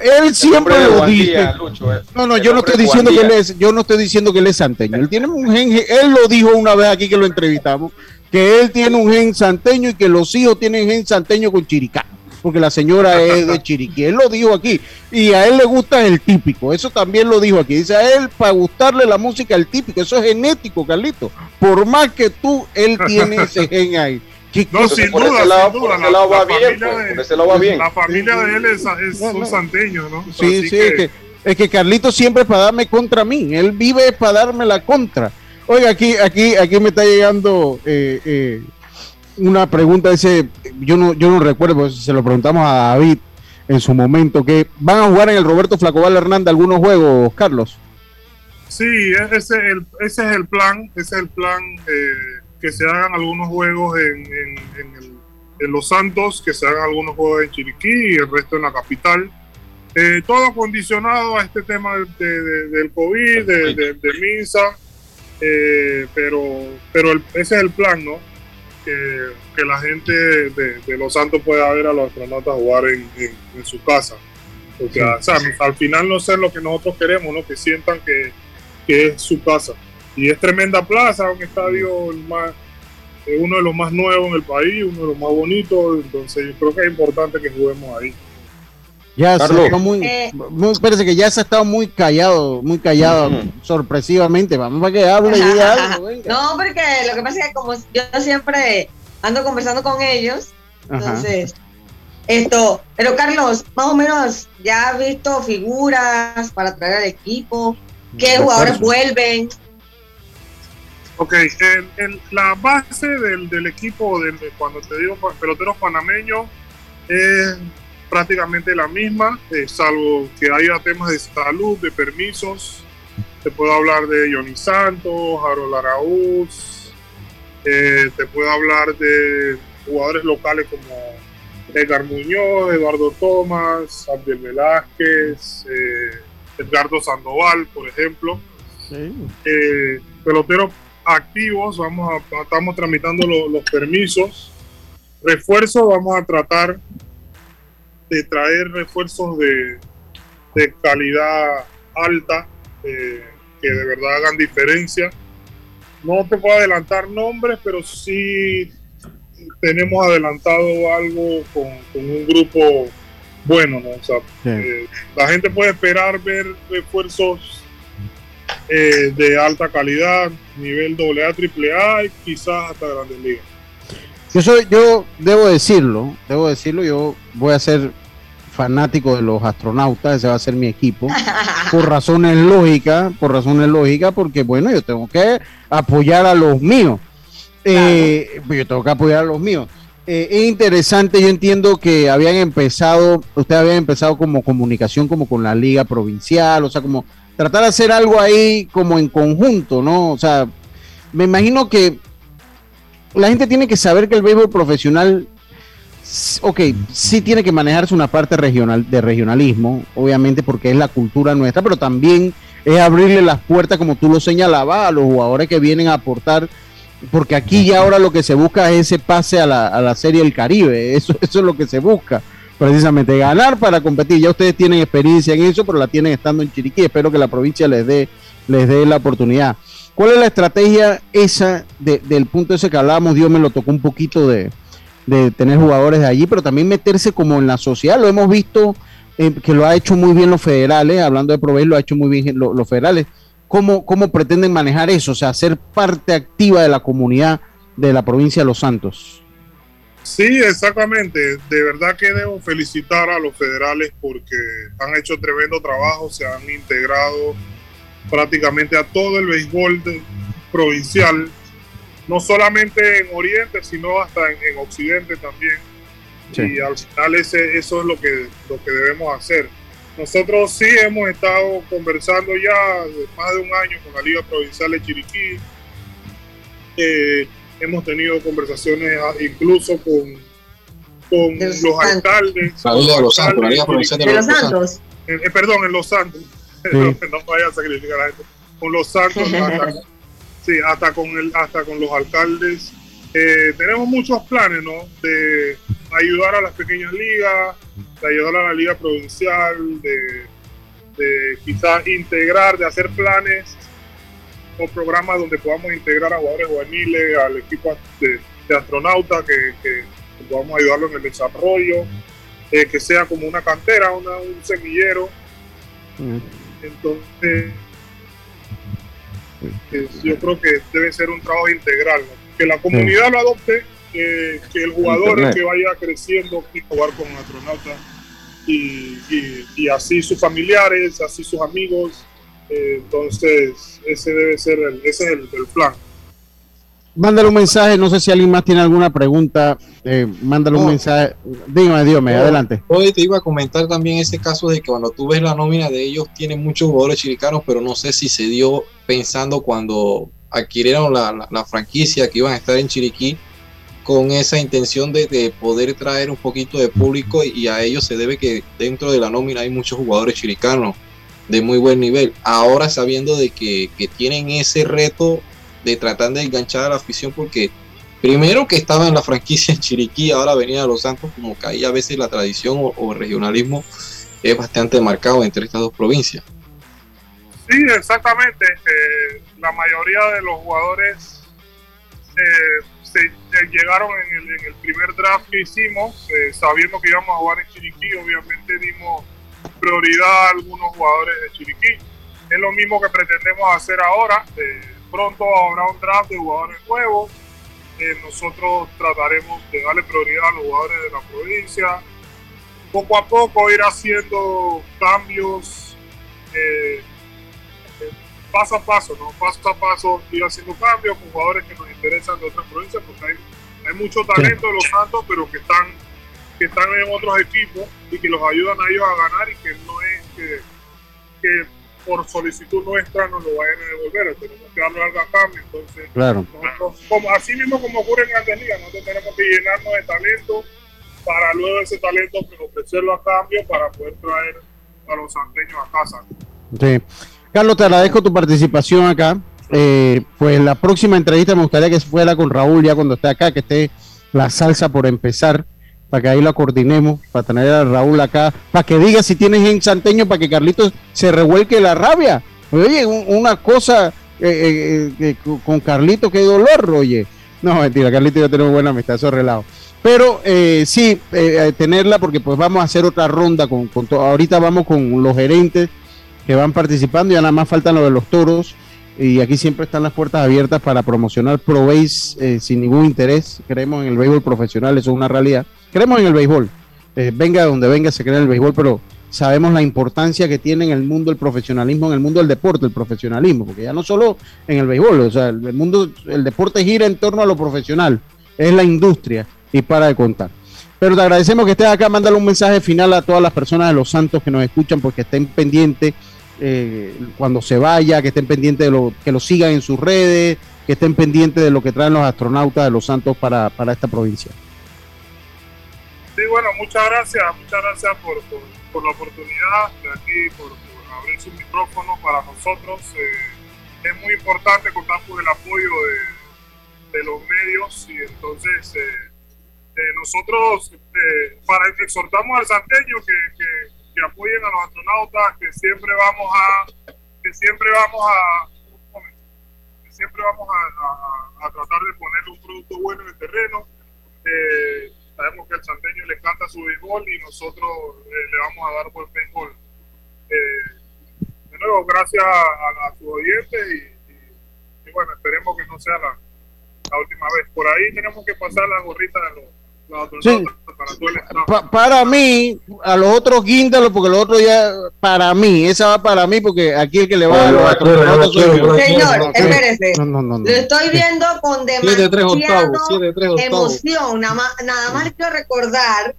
Él siempre lo dice. Lucho, eh. No, no, yo no estoy diciendo que él es, yo no estoy diciendo que él es santeño. Él tiene un gen, él lo dijo una vez aquí que lo entrevistamos, que él tiene un gen santeño y que los hijos tienen gen santeño con chiricá, porque la señora es de <laughs> Chiriquí. Él lo dijo aquí y a él le gusta el típico. Eso también lo dijo aquí. Dice a él para gustarle la música el típico. Eso es genético, Carlito. Por más que tú, él tiene ese <laughs> gen ahí. ¿Qué- No, sin duda, ese lado- sin duda. La, lado va la bien, pues, de, va bien. La familia de él es, es No, son no. Sí, Así sí, es que, es que Carlito siempre es para darme contra mí. Él vive para darme la contra. Oiga, aquí, aquí, aquí me está llegando eh, eh, una pregunta. Ese, yo no, yo no recuerdo, se lo preguntamos a David en su momento. Que van a jugar en el Roberto Flacobal Hernández algunos juegos, Carlos. Sí, ese, es el, ese es el plan, ese es el plan eh, que se hagan algunos juegos en, en- Los Santos, que se hagan algunos juegos en Chiriquí y el resto en la capital. Eh, todo condicionado a este tema de- de- del COVID, de, de, Minsa, eh, pero, pero ese es el plan, ¿no? Que, que la gente de, de Los Santos pueda ver a los astronautas jugar en, en- en su casa. Porque, Sí. o sea, al final no sé lo que nosotros queremos, ¿no? Que sientan que, que es su casa. Y es tremenda plaza, un estadio el más, eh, uno de los más nuevos en el país, uno de los más bonitos, entonces yo creo que es importante que juguemos ahí. Ya se Carlos. muy, Eh. muy- espérese que ya se ha estado muy callado, muy callado, sorpresivamente. Vamos a que hable y diga algo, <laughs> venga. No, porque lo que pasa es que como yo siempre ando conversando con ellos, Ajá. entonces, esto, pero Carlos, más o menos, ¿ya has visto figuras para traer al equipo? ¿Qué jugadores vuelven? Ok, el- el- la base del, del equipo, del- de cuando te digo peloteros panameños, es prácticamente la misma, eh, salvo que haya temas de salud, de permisos. Te puedo hablar de Johnny Santos, Harold Araúz, eh, te puedo hablar de jugadores locales como Edgar Muñoz, Eduardo Tomás, Abdel Velázquez, eh, Edgardo Sandoval, por ejemplo eh, peloteros activos, vamos a, estamos tramitando lo- los permisos. Refuerzos, vamos a tratar de traer refuerzos de, de calidad alta, eh, que de verdad hagan diferencia. No te puedo adelantar nombres, pero sí tenemos adelantado algo con, con un grupo bueno, ¿no? O sea, eh, la gente puede esperar ver refuerzos eh, de alta calidad, nivel AA, AAA y quizás hasta Grandes Ligas. Yo soy, yo debo decirlo, debo decirlo, yo voy a ser fanático de los astronautas, ese va a ser mi equipo, <laughs> por razones lógicas, por razones lógicas, porque bueno, yo tengo que apoyar a los míos. Eh, pues yo tengo que apoyar a los míos. Eh, es interesante, yo entiendo que habían empezado, ustedes habían empezado como comunicación como con la liga provincial, o sea, como tratar de hacer algo ahí como en conjunto, ¿no? O sea, me imagino que la gente tiene que saber que el béisbol profesional, ok, sí tiene que manejarse una parte regional de regionalismo, obviamente porque es la cultura nuestra, pero también es abrirle las puertas, como tú lo señalabas, a los jugadores que vienen a aportar, porque aquí ya ahora lo que se busca es ese pase a la, a la Serie del Caribe, eso, eso es lo que se busca, precisamente, ganar para competir. Ya ustedes tienen experiencia en eso, pero la tienen estando en Chiriquí, espero que la provincia les dé, les dé la oportunidad. ¿Cuál es la estrategia esa de- del punto ese que hablábamos? Dios me lo tocó un poquito de, de tener jugadores de allí, pero también meterse como en la sociedad. Lo hemos visto eh, que lo ha hecho muy bien los federales, hablando de Proveer, lo ha hecho muy bien lo- los federales. ¿Cómo, ¿Cómo pretenden manejar eso? O sea, ser parte activa de la comunidad de la provincia de Los Santos. Sí, exactamente. De verdad que debo felicitar a los federales porque han hecho tremendo trabajo, se han integrado prácticamente a todo el béisbol provincial, no solamente en Oriente, sino hasta en, en Occidente también. Y al final ese, eso es lo que, lo que debemos hacer. Nosotros sí hemos estado conversando ya de más de un año con la Liga Provincial de Chiriquí. Eh, hemos tenido conversaciones ah, incluso con, con los alcaldes. La Liga de los Santos, la Liga Provincial de De los los Santos. Santos. eh, eh, perdón, en Los Santos. <laughs> no, no vaya a sacrificar a la gente. Con Los Santos, hasta, sí, hasta con, el, hasta con los alcaldes. Eh, tenemos muchos planes, ¿no? De ayudar a las pequeñas ligas, de ayudar a la liga provincial, de, de quizás integrar, de hacer planes o programas donde podamos integrar a jugadores juveniles, al equipo de, de astronautas, que, que podamos ayudarlo en el desarrollo, eh, que sea como una cantera, una, un semillero. Entonces, eh, yo creo que debe ser un trabajo integral, ¿no? que la comunidad lo adopte, eh, que el jugador que vaya creciendo y jugar con astronautas y, y- y así sus familiares, así sus amigos. Eh, entonces, ese debe ser el, ese es el, el plan. Mándale un mensaje, no sé si alguien más tiene alguna pregunta, eh, mándale un mensaje. Dígame, dígame, adelante. Hoy te iba a comentar también ese caso de que cuando tú ves la nómina de ellos, tienen muchos jugadores chilicanos, pero no sé si se dio pensando cuando adquirieron la, la- la franquicia que iban a estar en Chiriquí con esa intención de, de poder traer un poquito de público y a ellos se debe que dentro de la nómina hay muchos jugadores chilicanos de muy buen nivel. Ahora sabiendo de que, que tienen ese reto de tratar de enganchar a la afición porque primero que estaba en la franquicia en Chiriquí, ahora venía a Los Santos, como que ahí a veces la tradición o, o regionalismo es bastante marcado entre estas dos provincias. Sí, exactamente. Eh, la mayoría de los jugadores eh, se, eh, llegaron en el, primer draft que hicimos, eh, sabiendo que íbamos a jugar en Chiriquí, obviamente dimos prioridad a algunos jugadores de Chiriquí. Es lo mismo que pretendemos hacer ahora. Pronto habrá un draft de jugadores nuevos. Eh, nosotros trataremos de darle prioridad a los jugadores de la provincia. Poco a poco ir haciendo cambios eh, paso a paso, ¿no? Paso a paso ir haciendo cambios con jugadores que nos interesan de otras provincias, porque hay, hay mucho talento de los Santos, pero que están que están en otros equipos y que los ayudan a ellos a ganar y que no es que, que por solicitud nuestra nos lo vayan a devolver, tenemos que darle algo a cambio, entonces Claro. nosotros, como, así mismo como ocurre en Grandes Ligas, nosotros tenemos que llenarnos de talento para luego ese talento ofrecerlo a cambio para poder traer a los santeños a casa. Sí. Carlos, te agradezco tu participación acá. Eh, pues la próxima entrevista me gustaría que fuera con Raúl ya cuando esté acá, que esté la salsa por empezar, para que ahí la coordinemos, para tener a Raúl acá, para que diga si tienes en Santeño, para que Carlitos se revuelque la rabia. Oye, un- una cosa eh, eh, eh, con- con Carlito, qué dolor, oye. No, mentira, Carlito y yo tenemos buena amistad, eso es relajo. Pero eh, sí, eh, eh, tenerla porque pues vamos a hacer otra ronda con, con ahorita vamos con los gerentes que van participando, ya nada más faltan lo de los toros y aquí siempre están las puertas abiertas para promocionar ProBase eh, sin ningún interés. Creemos en el béisbol profesional, eso es una realidad. Creemos en el béisbol. Eh, venga de donde venga, se cree en el béisbol, pero sabemos la importancia que tiene en el mundo el profesionalismo, en el mundo del deporte, el profesionalismo, porque ya no solo en el béisbol, o sea, el, el mundo, el deporte gira en torno a lo profesional, es la industria y para de contar. Pero te agradecemos que estés acá, mándale un mensaje final a todas las personas de los Santos que nos escuchan, porque estén pendientes eh, cuando se vaya, que estén pendientes de lo que lo sigan en sus redes, que estén pendientes de lo que traen los astronautas de los Santos para, para esta provincia. Sí, bueno, muchas gracias, muchas gracias por, por, la oportunidad de aquí, por, abrir su micrófono para nosotros. Eh, es muy importante contar con el apoyo de, de los medios y entonces eh, eh, nosotros para exhortamos al santeño que, que, apoyen a los astronautas, que siempre vamos a que siempre vamos a que siempre vamos a, tratar de poner un producto bueno en el terreno. Sabemos que al santeño le encanta su béisbol y nosotros eh, le vamos a dar buen béisbol. Eh, de nuevo, gracias a, a sus oyentes y bueno, esperemos que no sea la, la última vez. Por ahí tenemos que pasar la gorrita de los, para todo el estado. Pa- para mí, a los otros guíndalos, porque los otros ya, para mí, esa va para mí, porque aquí el que le va a los astronautas. Señor, espérese. No, no, no, no. Lo estoy viendo con demasiada emoción. Nada más, nada más quiero recordar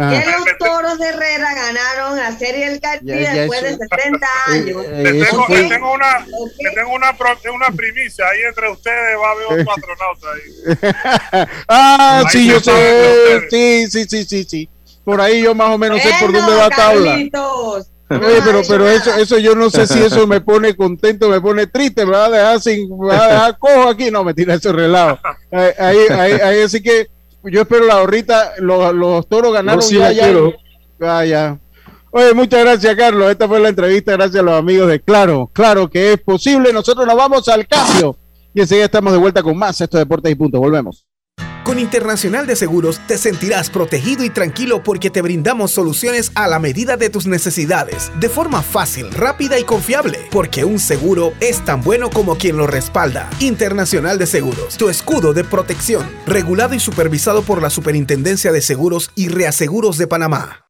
Ajá. que los toros de Herrera ganaron la Serie del Caribe Ya, ya después eso- de 70 <laughs> años. eh, Le eso tengo, fue- tengo una, tengo una, pro- una primicia. Ahí entre ustedes va a haber otro astronauta ahí. <laughs> ah, Ahí sí, yo sé. Sí, sí, sí, sí, sí. Por ahí yo más o menos sé por dónde va la tabla. Oye, pero, pero eso, eso yo no sé si eso me pone contento, me pone triste, me va a dejar sin, me va a dejar cojo aquí. No, mentira, eso es relajo. Ahí, ahí, ahí, ahí, así que yo espero la horrita, los, los toros ganaron No, sí ya, ya. Ah, ya. Oye, muchas gracias, Carlos. Esta fue la entrevista. Gracias a los amigos de Claro. Claro que es posible. Nosotros nos vamos al cambio. Y enseguida estamos de vuelta con más. Esto es Deportes y Punto. Volvemos. Con Internacional de Seguros te sentirás protegido y tranquilo porque te brindamos soluciones a la medida de tus necesidades, de forma fácil, rápida y confiable, porque un seguro es tan bueno como quien lo respalda. Internacional de Seguros, tu escudo de protección, regulado y supervisado por la Superintendencia de Seguros y Reaseguros de Panamá.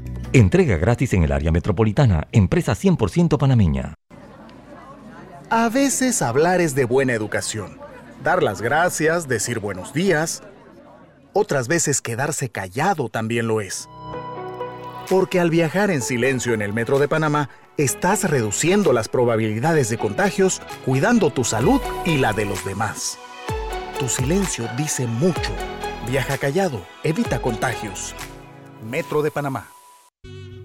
Entrega gratis en el área metropolitana, empresa 100% panameña. A veces hablar es de buena educación. Dar las gracias, decir buenos días. Otras veces quedarse callado también lo es. Porque al viajar en silencio en el metro de Panamá, estás reduciendo las probabilidades de contagios, cuidando tu salud y la de los demás. Tu silencio dice mucho. Viaja callado, evita contagios. Metro de Panamá.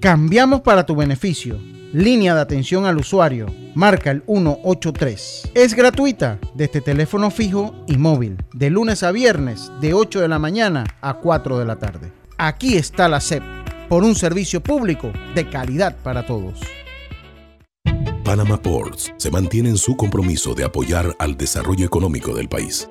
Cambiamos para tu beneficio. Línea de atención al usuario. Marca el 183. Es gratuita desde teléfono fijo y móvil. De lunes a viernes, de 8 de la mañana a 4 de la tarde. Aquí está la SEP. Por un servicio público de calidad para todos. Panama Ports se mantiene en su compromiso de apoyar al desarrollo económico del país.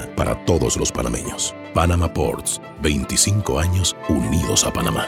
para todos los panameños. Panama Ports, 25 años unidos a Panamá.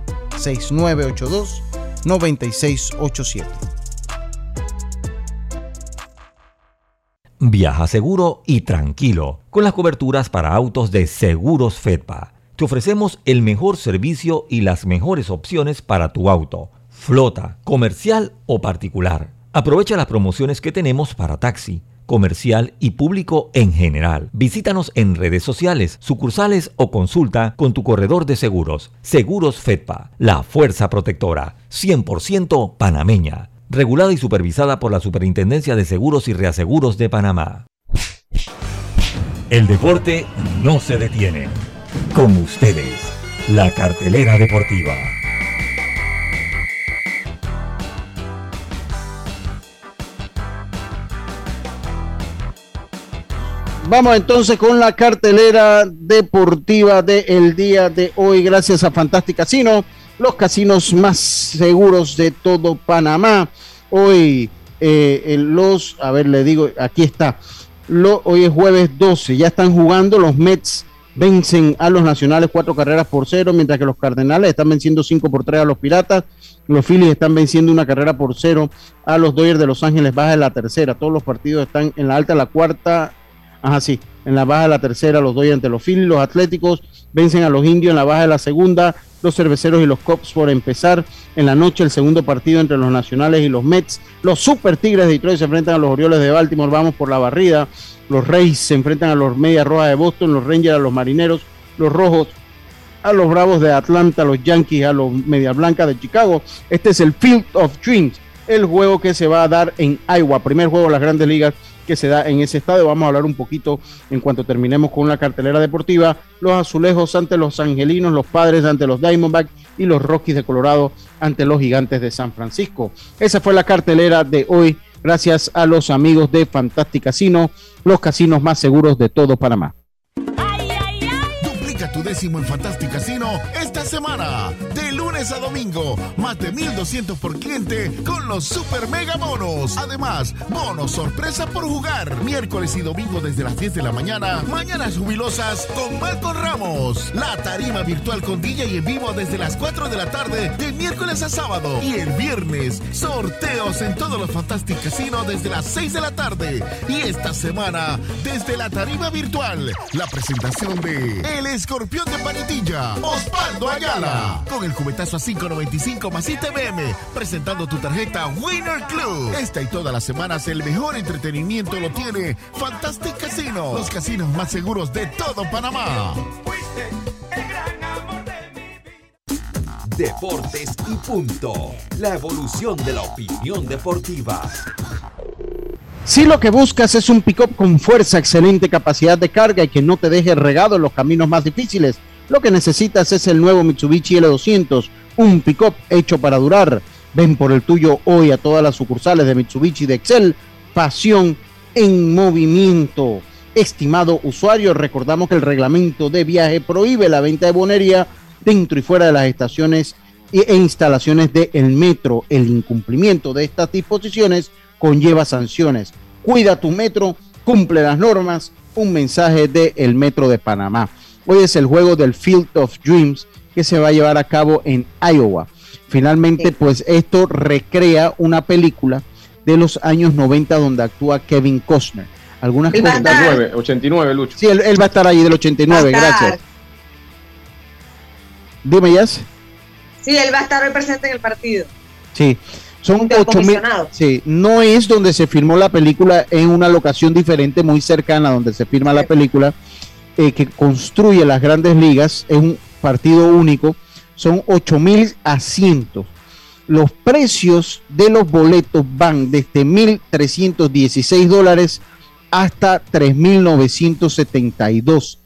6982-9687. Viaja seguro y tranquilo con las coberturas para autos de Seguros Fedpa. Te ofrecemos el mejor servicio y las mejores opciones para tu auto, flota, comercial o particular. Aprovecha las promociones que tenemos para taxi, comercial y público en general. Visítanos en redes sociales, sucursales o consulta con tu corredor de seguros. Seguros Fedpa, la fuerza protectora, 100% panameña regulada y supervisada por la Superintendencia de Seguros y Reaseguros de Panamá. El deporte no se detiene. Con ustedes, la cartelera deportiva. Vamos entonces con la cartelera deportiva del día de hoy, gracias a Fantastic Casino, los casinos más seguros de todo Panamá. Hoy eh, los, a ver, le digo, aquí está, hoy es jueves 12, ya están jugando los Mets. Vencen a los nacionales cuatro carreras por cero, mientras que los Cardenales están venciendo cinco por tres a los Piratas. Los Phillies están venciendo una carrera por cero a los Dodgers de Los Ángeles, baja de la tercera. Todos los partidos están en la alta, la cuarta, ajá, sí, en la baja de la tercera, los Dodgers ante los Phillies. Los Atléticos vencen a los Indios en la baja de la segunda. Los Cerveceros y los Cops por empezar. En la noche, el segundo partido entre los Nacionales y los Mets. Los Super Tigres de Detroit se enfrentan a los Orioles de Baltimore. Vamos por la barrida. Los Reyes se enfrentan a los Medias Rojas de Boston. Los Rangers a los Marineros. Los Rojos a los Bravos de Atlanta, los Yankees, a los Medias Blancas de Chicago. Este es el Field of Dreams, el juego que se va a dar en Iowa, primer juego de las grandes ligas que se da en ese estadio. Vamos a hablar un poquito en cuanto terminemos con la cartelera deportiva. Los azulejos ante los angelinos, los padres ante los Diamondbacks y los Rockies de Colorado ante los gigantes de San Francisco. Esa fue la cartelera de hoy, gracias a los amigos de Fantastic Casino, los casinos más seguros de todo Panamá. Tu décimo en esta semana. De lunes a domingo, más de 1200 por cliente con los super mega bonos. Además, bonos sorpresa por jugar. Miércoles y domingo desde las 10 de la mañana. Mañanas jubilosas con Marco Ramos. La tarima virtual con DJ en vivo desde las 4 de la tarde de miércoles a sábado. Y el viernes, sorteos en todos los Fantastic desde las 6 de la tarde. Y esta semana, desde la tarima virtual, la presentación de El Escorpión de Panitilla, Osvaldo Ayala. Con el cubetazo a 5.95 más ITBM, presentando tu tarjeta Winner Club. Esta y todas las semanas el mejor entretenimiento lo tiene Fantastic Casino, los casinos más seguros de todo Panamá. Deportes y punto. La evolución de la opinión deportiva. Si lo que buscas es un pick-up con fuerza, excelente capacidad de carga y que no te deje regado en los caminos más difíciles, lo que necesitas es el nuevo Mitsubishi L200, un pick-up hecho para durar. Ven por el tuyo hoy a todas las sucursales de Mitsubishi de Excel. Pasión en movimiento. Estimado usuario, recordamos que el reglamento de viaje prohíbe la venta de bonería dentro y fuera de las estaciones e instalaciones del metro. El incumplimiento de estas disposiciones conlleva sanciones. Cuida tu metro, cumple las normas. Un mensaje del el Metro de Panamá. Hoy es el juego del Field of Dreams que se va a llevar a cabo en Iowa. Finalmente, pues esto recrea una película de los años 90 donde actúa Kevin Costner. Algunas El cosas. 89, 89, Lucho. Sí, él, él va a estar ahí del 89, Va a estar. gracias. Dime, Jazz. Sí, él va a estar hoy presente en el partido. Sí, son Del ocho mil. comisionado. Sí, no es donde se filmó la película, en una locación diferente, muy cercana a donde se firma la película, eh, que construye las grandes ligas. Es un partido único. Son ocho mil asientos. Los precios de los boletos van desde 1.316 dólares hasta 3.972.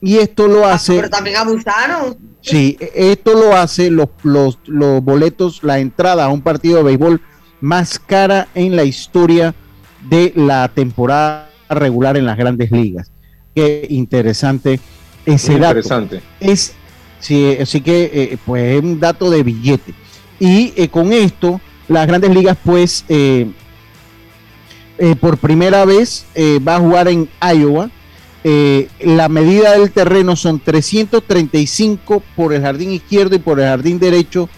Y esto lo hace. Pero también abusaron. Sí, esto lo hace los, los, los boletos, la entrada a un partido de béisbol más cara en la historia de la temporada regular en las grandes ligas. Qué interesante ese Muy dato. interesante. Es, sí, así que eh, pues es un dato de billete. Y eh, con esto, las grandes ligas pues eh, por primera vez va a jugar en Iowa. La medida del terreno son 335 por el jardín izquierdo y por el jardín derecho,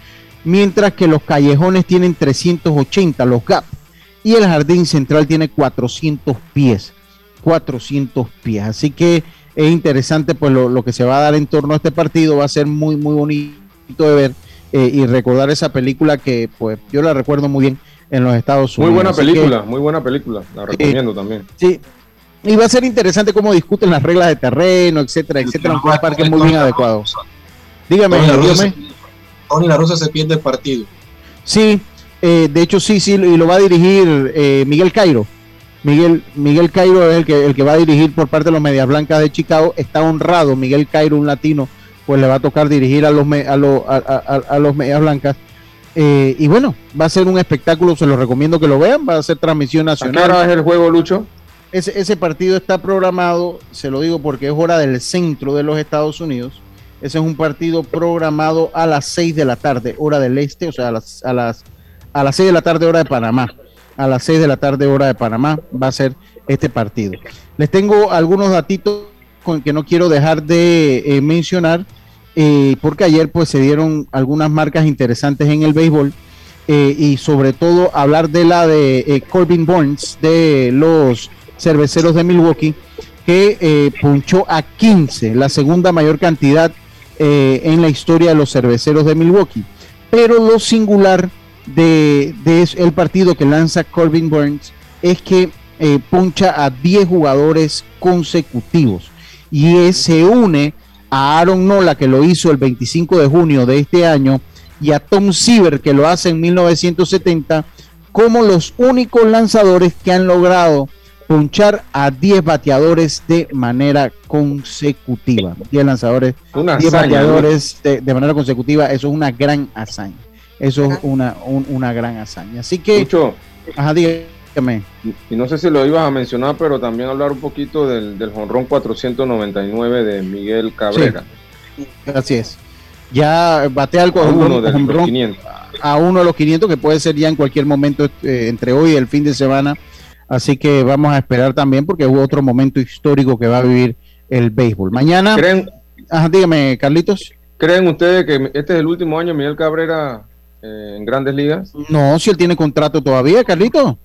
mientras que los callejones tienen 380, los gaps, y el jardín central tiene 400 pies. 400 pies. Así que es interesante pues lo, lo que se va a dar en torno a este partido. Va a ser muy, muy bonito de ver eh, y recordar esa película que pues yo la recuerdo muy bien en los Estados Muy Unidos. buena Así que- película, muy buena película. La recomiendo también. Sí. Y va a ser interesante cómo discuten las reglas de terreno, etcétera, etcétera, aunque un parque muy bien adecuado. Dígame, Tony La Rosa dígame. se- Tony La Rosa se pierde el partido. Sí, eh, de hecho sí, sí, y lo va a dirigir eh, Miguel Cairo. Miguel, Miguel Cairo es el que, el que va a dirigir por parte de los Medias Blancas de Chicago. Está honrado Miguel Cairo, un latino, pues le va a tocar dirigir a los, a, los- a, a- a- a los Medias Blancas. Eh, y bueno, va a ser un espectáculo, se lo recomiendo que lo vean, va a ser transmisión ¿A qué nacional. hora es el juego, Lucho? ese, ese partido está programado, se lo digo porque es hora del centro de los Estados Unidos. Ese es un partido programado a las 6 de la tarde, hora del este, o sea, a las, a las, a las 6 de la tarde, hora de Panamá. A las 6 de la tarde, hora de Panamá, va a ser este partido. Les tengo algunos datitos con que no quiero dejar de eh, mencionar, eh, porque ayer pues se dieron algunas marcas interesantes en el béisbol. Eh, y sobre todo hablar de la de Corbin Burns de los cerveceros de Milwaukee, que punchó a 15, la segunda mayor cantidad en la historia de los cerveceros de Milwaukee. Pero lo singular de, de el partido que lanza Corbin Burns es que eh, puncha a 10 jugadores consecutivos y se une a Aaron Nola que lo hizo el 25 de junio de este año y a Tom Seaver que lo hace en 1970 como los únicos lanzadores que han logrado punchar a 10 bateadores de manera consecutiva. 10 lanzadores, Una 10 hazaña, bateadores de, de manera consecutiva, eso es una gran hazaña. Eso es una, un- una gran hazaña. Así que, Mucho. ajá, dígame. Y no sé si lo ibas a mencionar, pero también hablar un poquito del, del jonrón 499 de Miguel Cabrera. Así es. Ya batea el A uno de los home run 500. a uno de los 500 que puede ser ya en cualquier momento eh, entre hoy y el fin de semana. Así que vamos a esperar también porque hubo otro momento histórico que va a vivir el béisbol. Mañana. ¿Creen, Ajá, dígame, Carlitos. ¿Creen ustedes que este es el último año Miguel Cabrera en grandes ligas? No, si él tiene contrato todavía, Carlitos.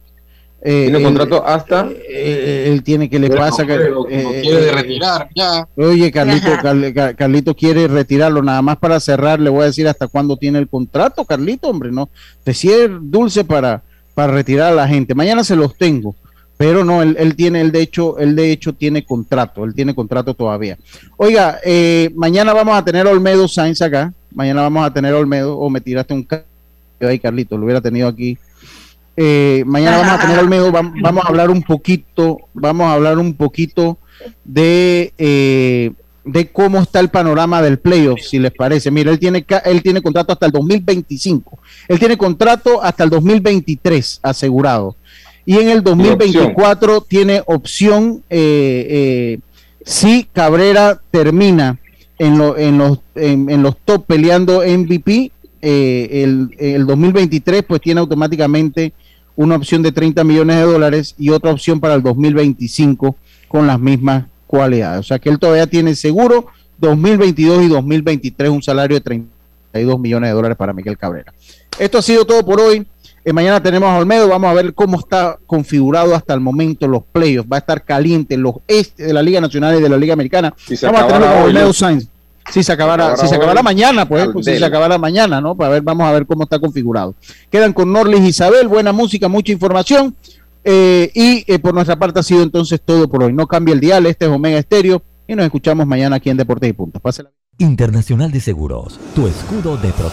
Eh, ¿Tiene él- contrato hasta? eh, él tiene que le Pero pasa no, que eh, no quiere eh, retirar ya. Oye, Carlito, Carl- Car- Carlito quiere retirarlo. Nada más para cerrar, le voy a decir hasta cuándo tiene el contrato, Carlito, hombre, no. Te es dulce para, para retirar a la gente. Mañana se los tengo, pero no, él, él tiene, él de hecho, él de hecho tiene contrato, él tiene contrato todavía. Oiga, eh, mañana vamos a tener a Olmedo Sainz acá. Mañana vamos a tener a Olmedo, o me tiraste un ahí, Carlito, lo hubiera tenido aquí. Eh, mañana vamos a tener a Olmedo, vam- vamos a hablar un poquito, vamos a hablar un poquito de, eh, de cómo está el panorama del playoff, si les parece. Mira, él tiene, él tiene contrato hasta el 2025, él tiene contrato hasta el 2023 asegurado. Y en el 2024 tiene opción eh, eh, si Cabrera termina en, lo- en, los, en, en los top peleando MVP, eh, el, el 2023 pues tiene automáticamente una opción de 30 millones de dólares y otra opción para el 2025 con las mismas cualidades. O sea que él todavía tiene seguro 2022 y 2023 un salario de 32 millones de dólares para Miguel Cabrera. Esto ha sido todo por hoy. Eh, mañana tenemos a Olmedo. Vamos a ver cómo está configurado hasta el momento los playoffs. Va a estar caliente los este de la Liga Nacional y de la Liga Americana. Si Vamos a con hoy, Olmedo. Sainz. Si se acabara, acabara si se acabara mañana, pues, pues, si se acabara mañana, ¿no? Para ver, vamos a ver cómo está configurado. Quedan con Norlis Isabel, buena música, mucha información. eh, y eh, por nuestra parte ha sido entonces todo por hoy. No cambia el dial, este es Omega Estéreo y nos escuchamos mañana aquí en Deportes y Puntos. Pásela. Internacional de Seguros, tu escudo de protección.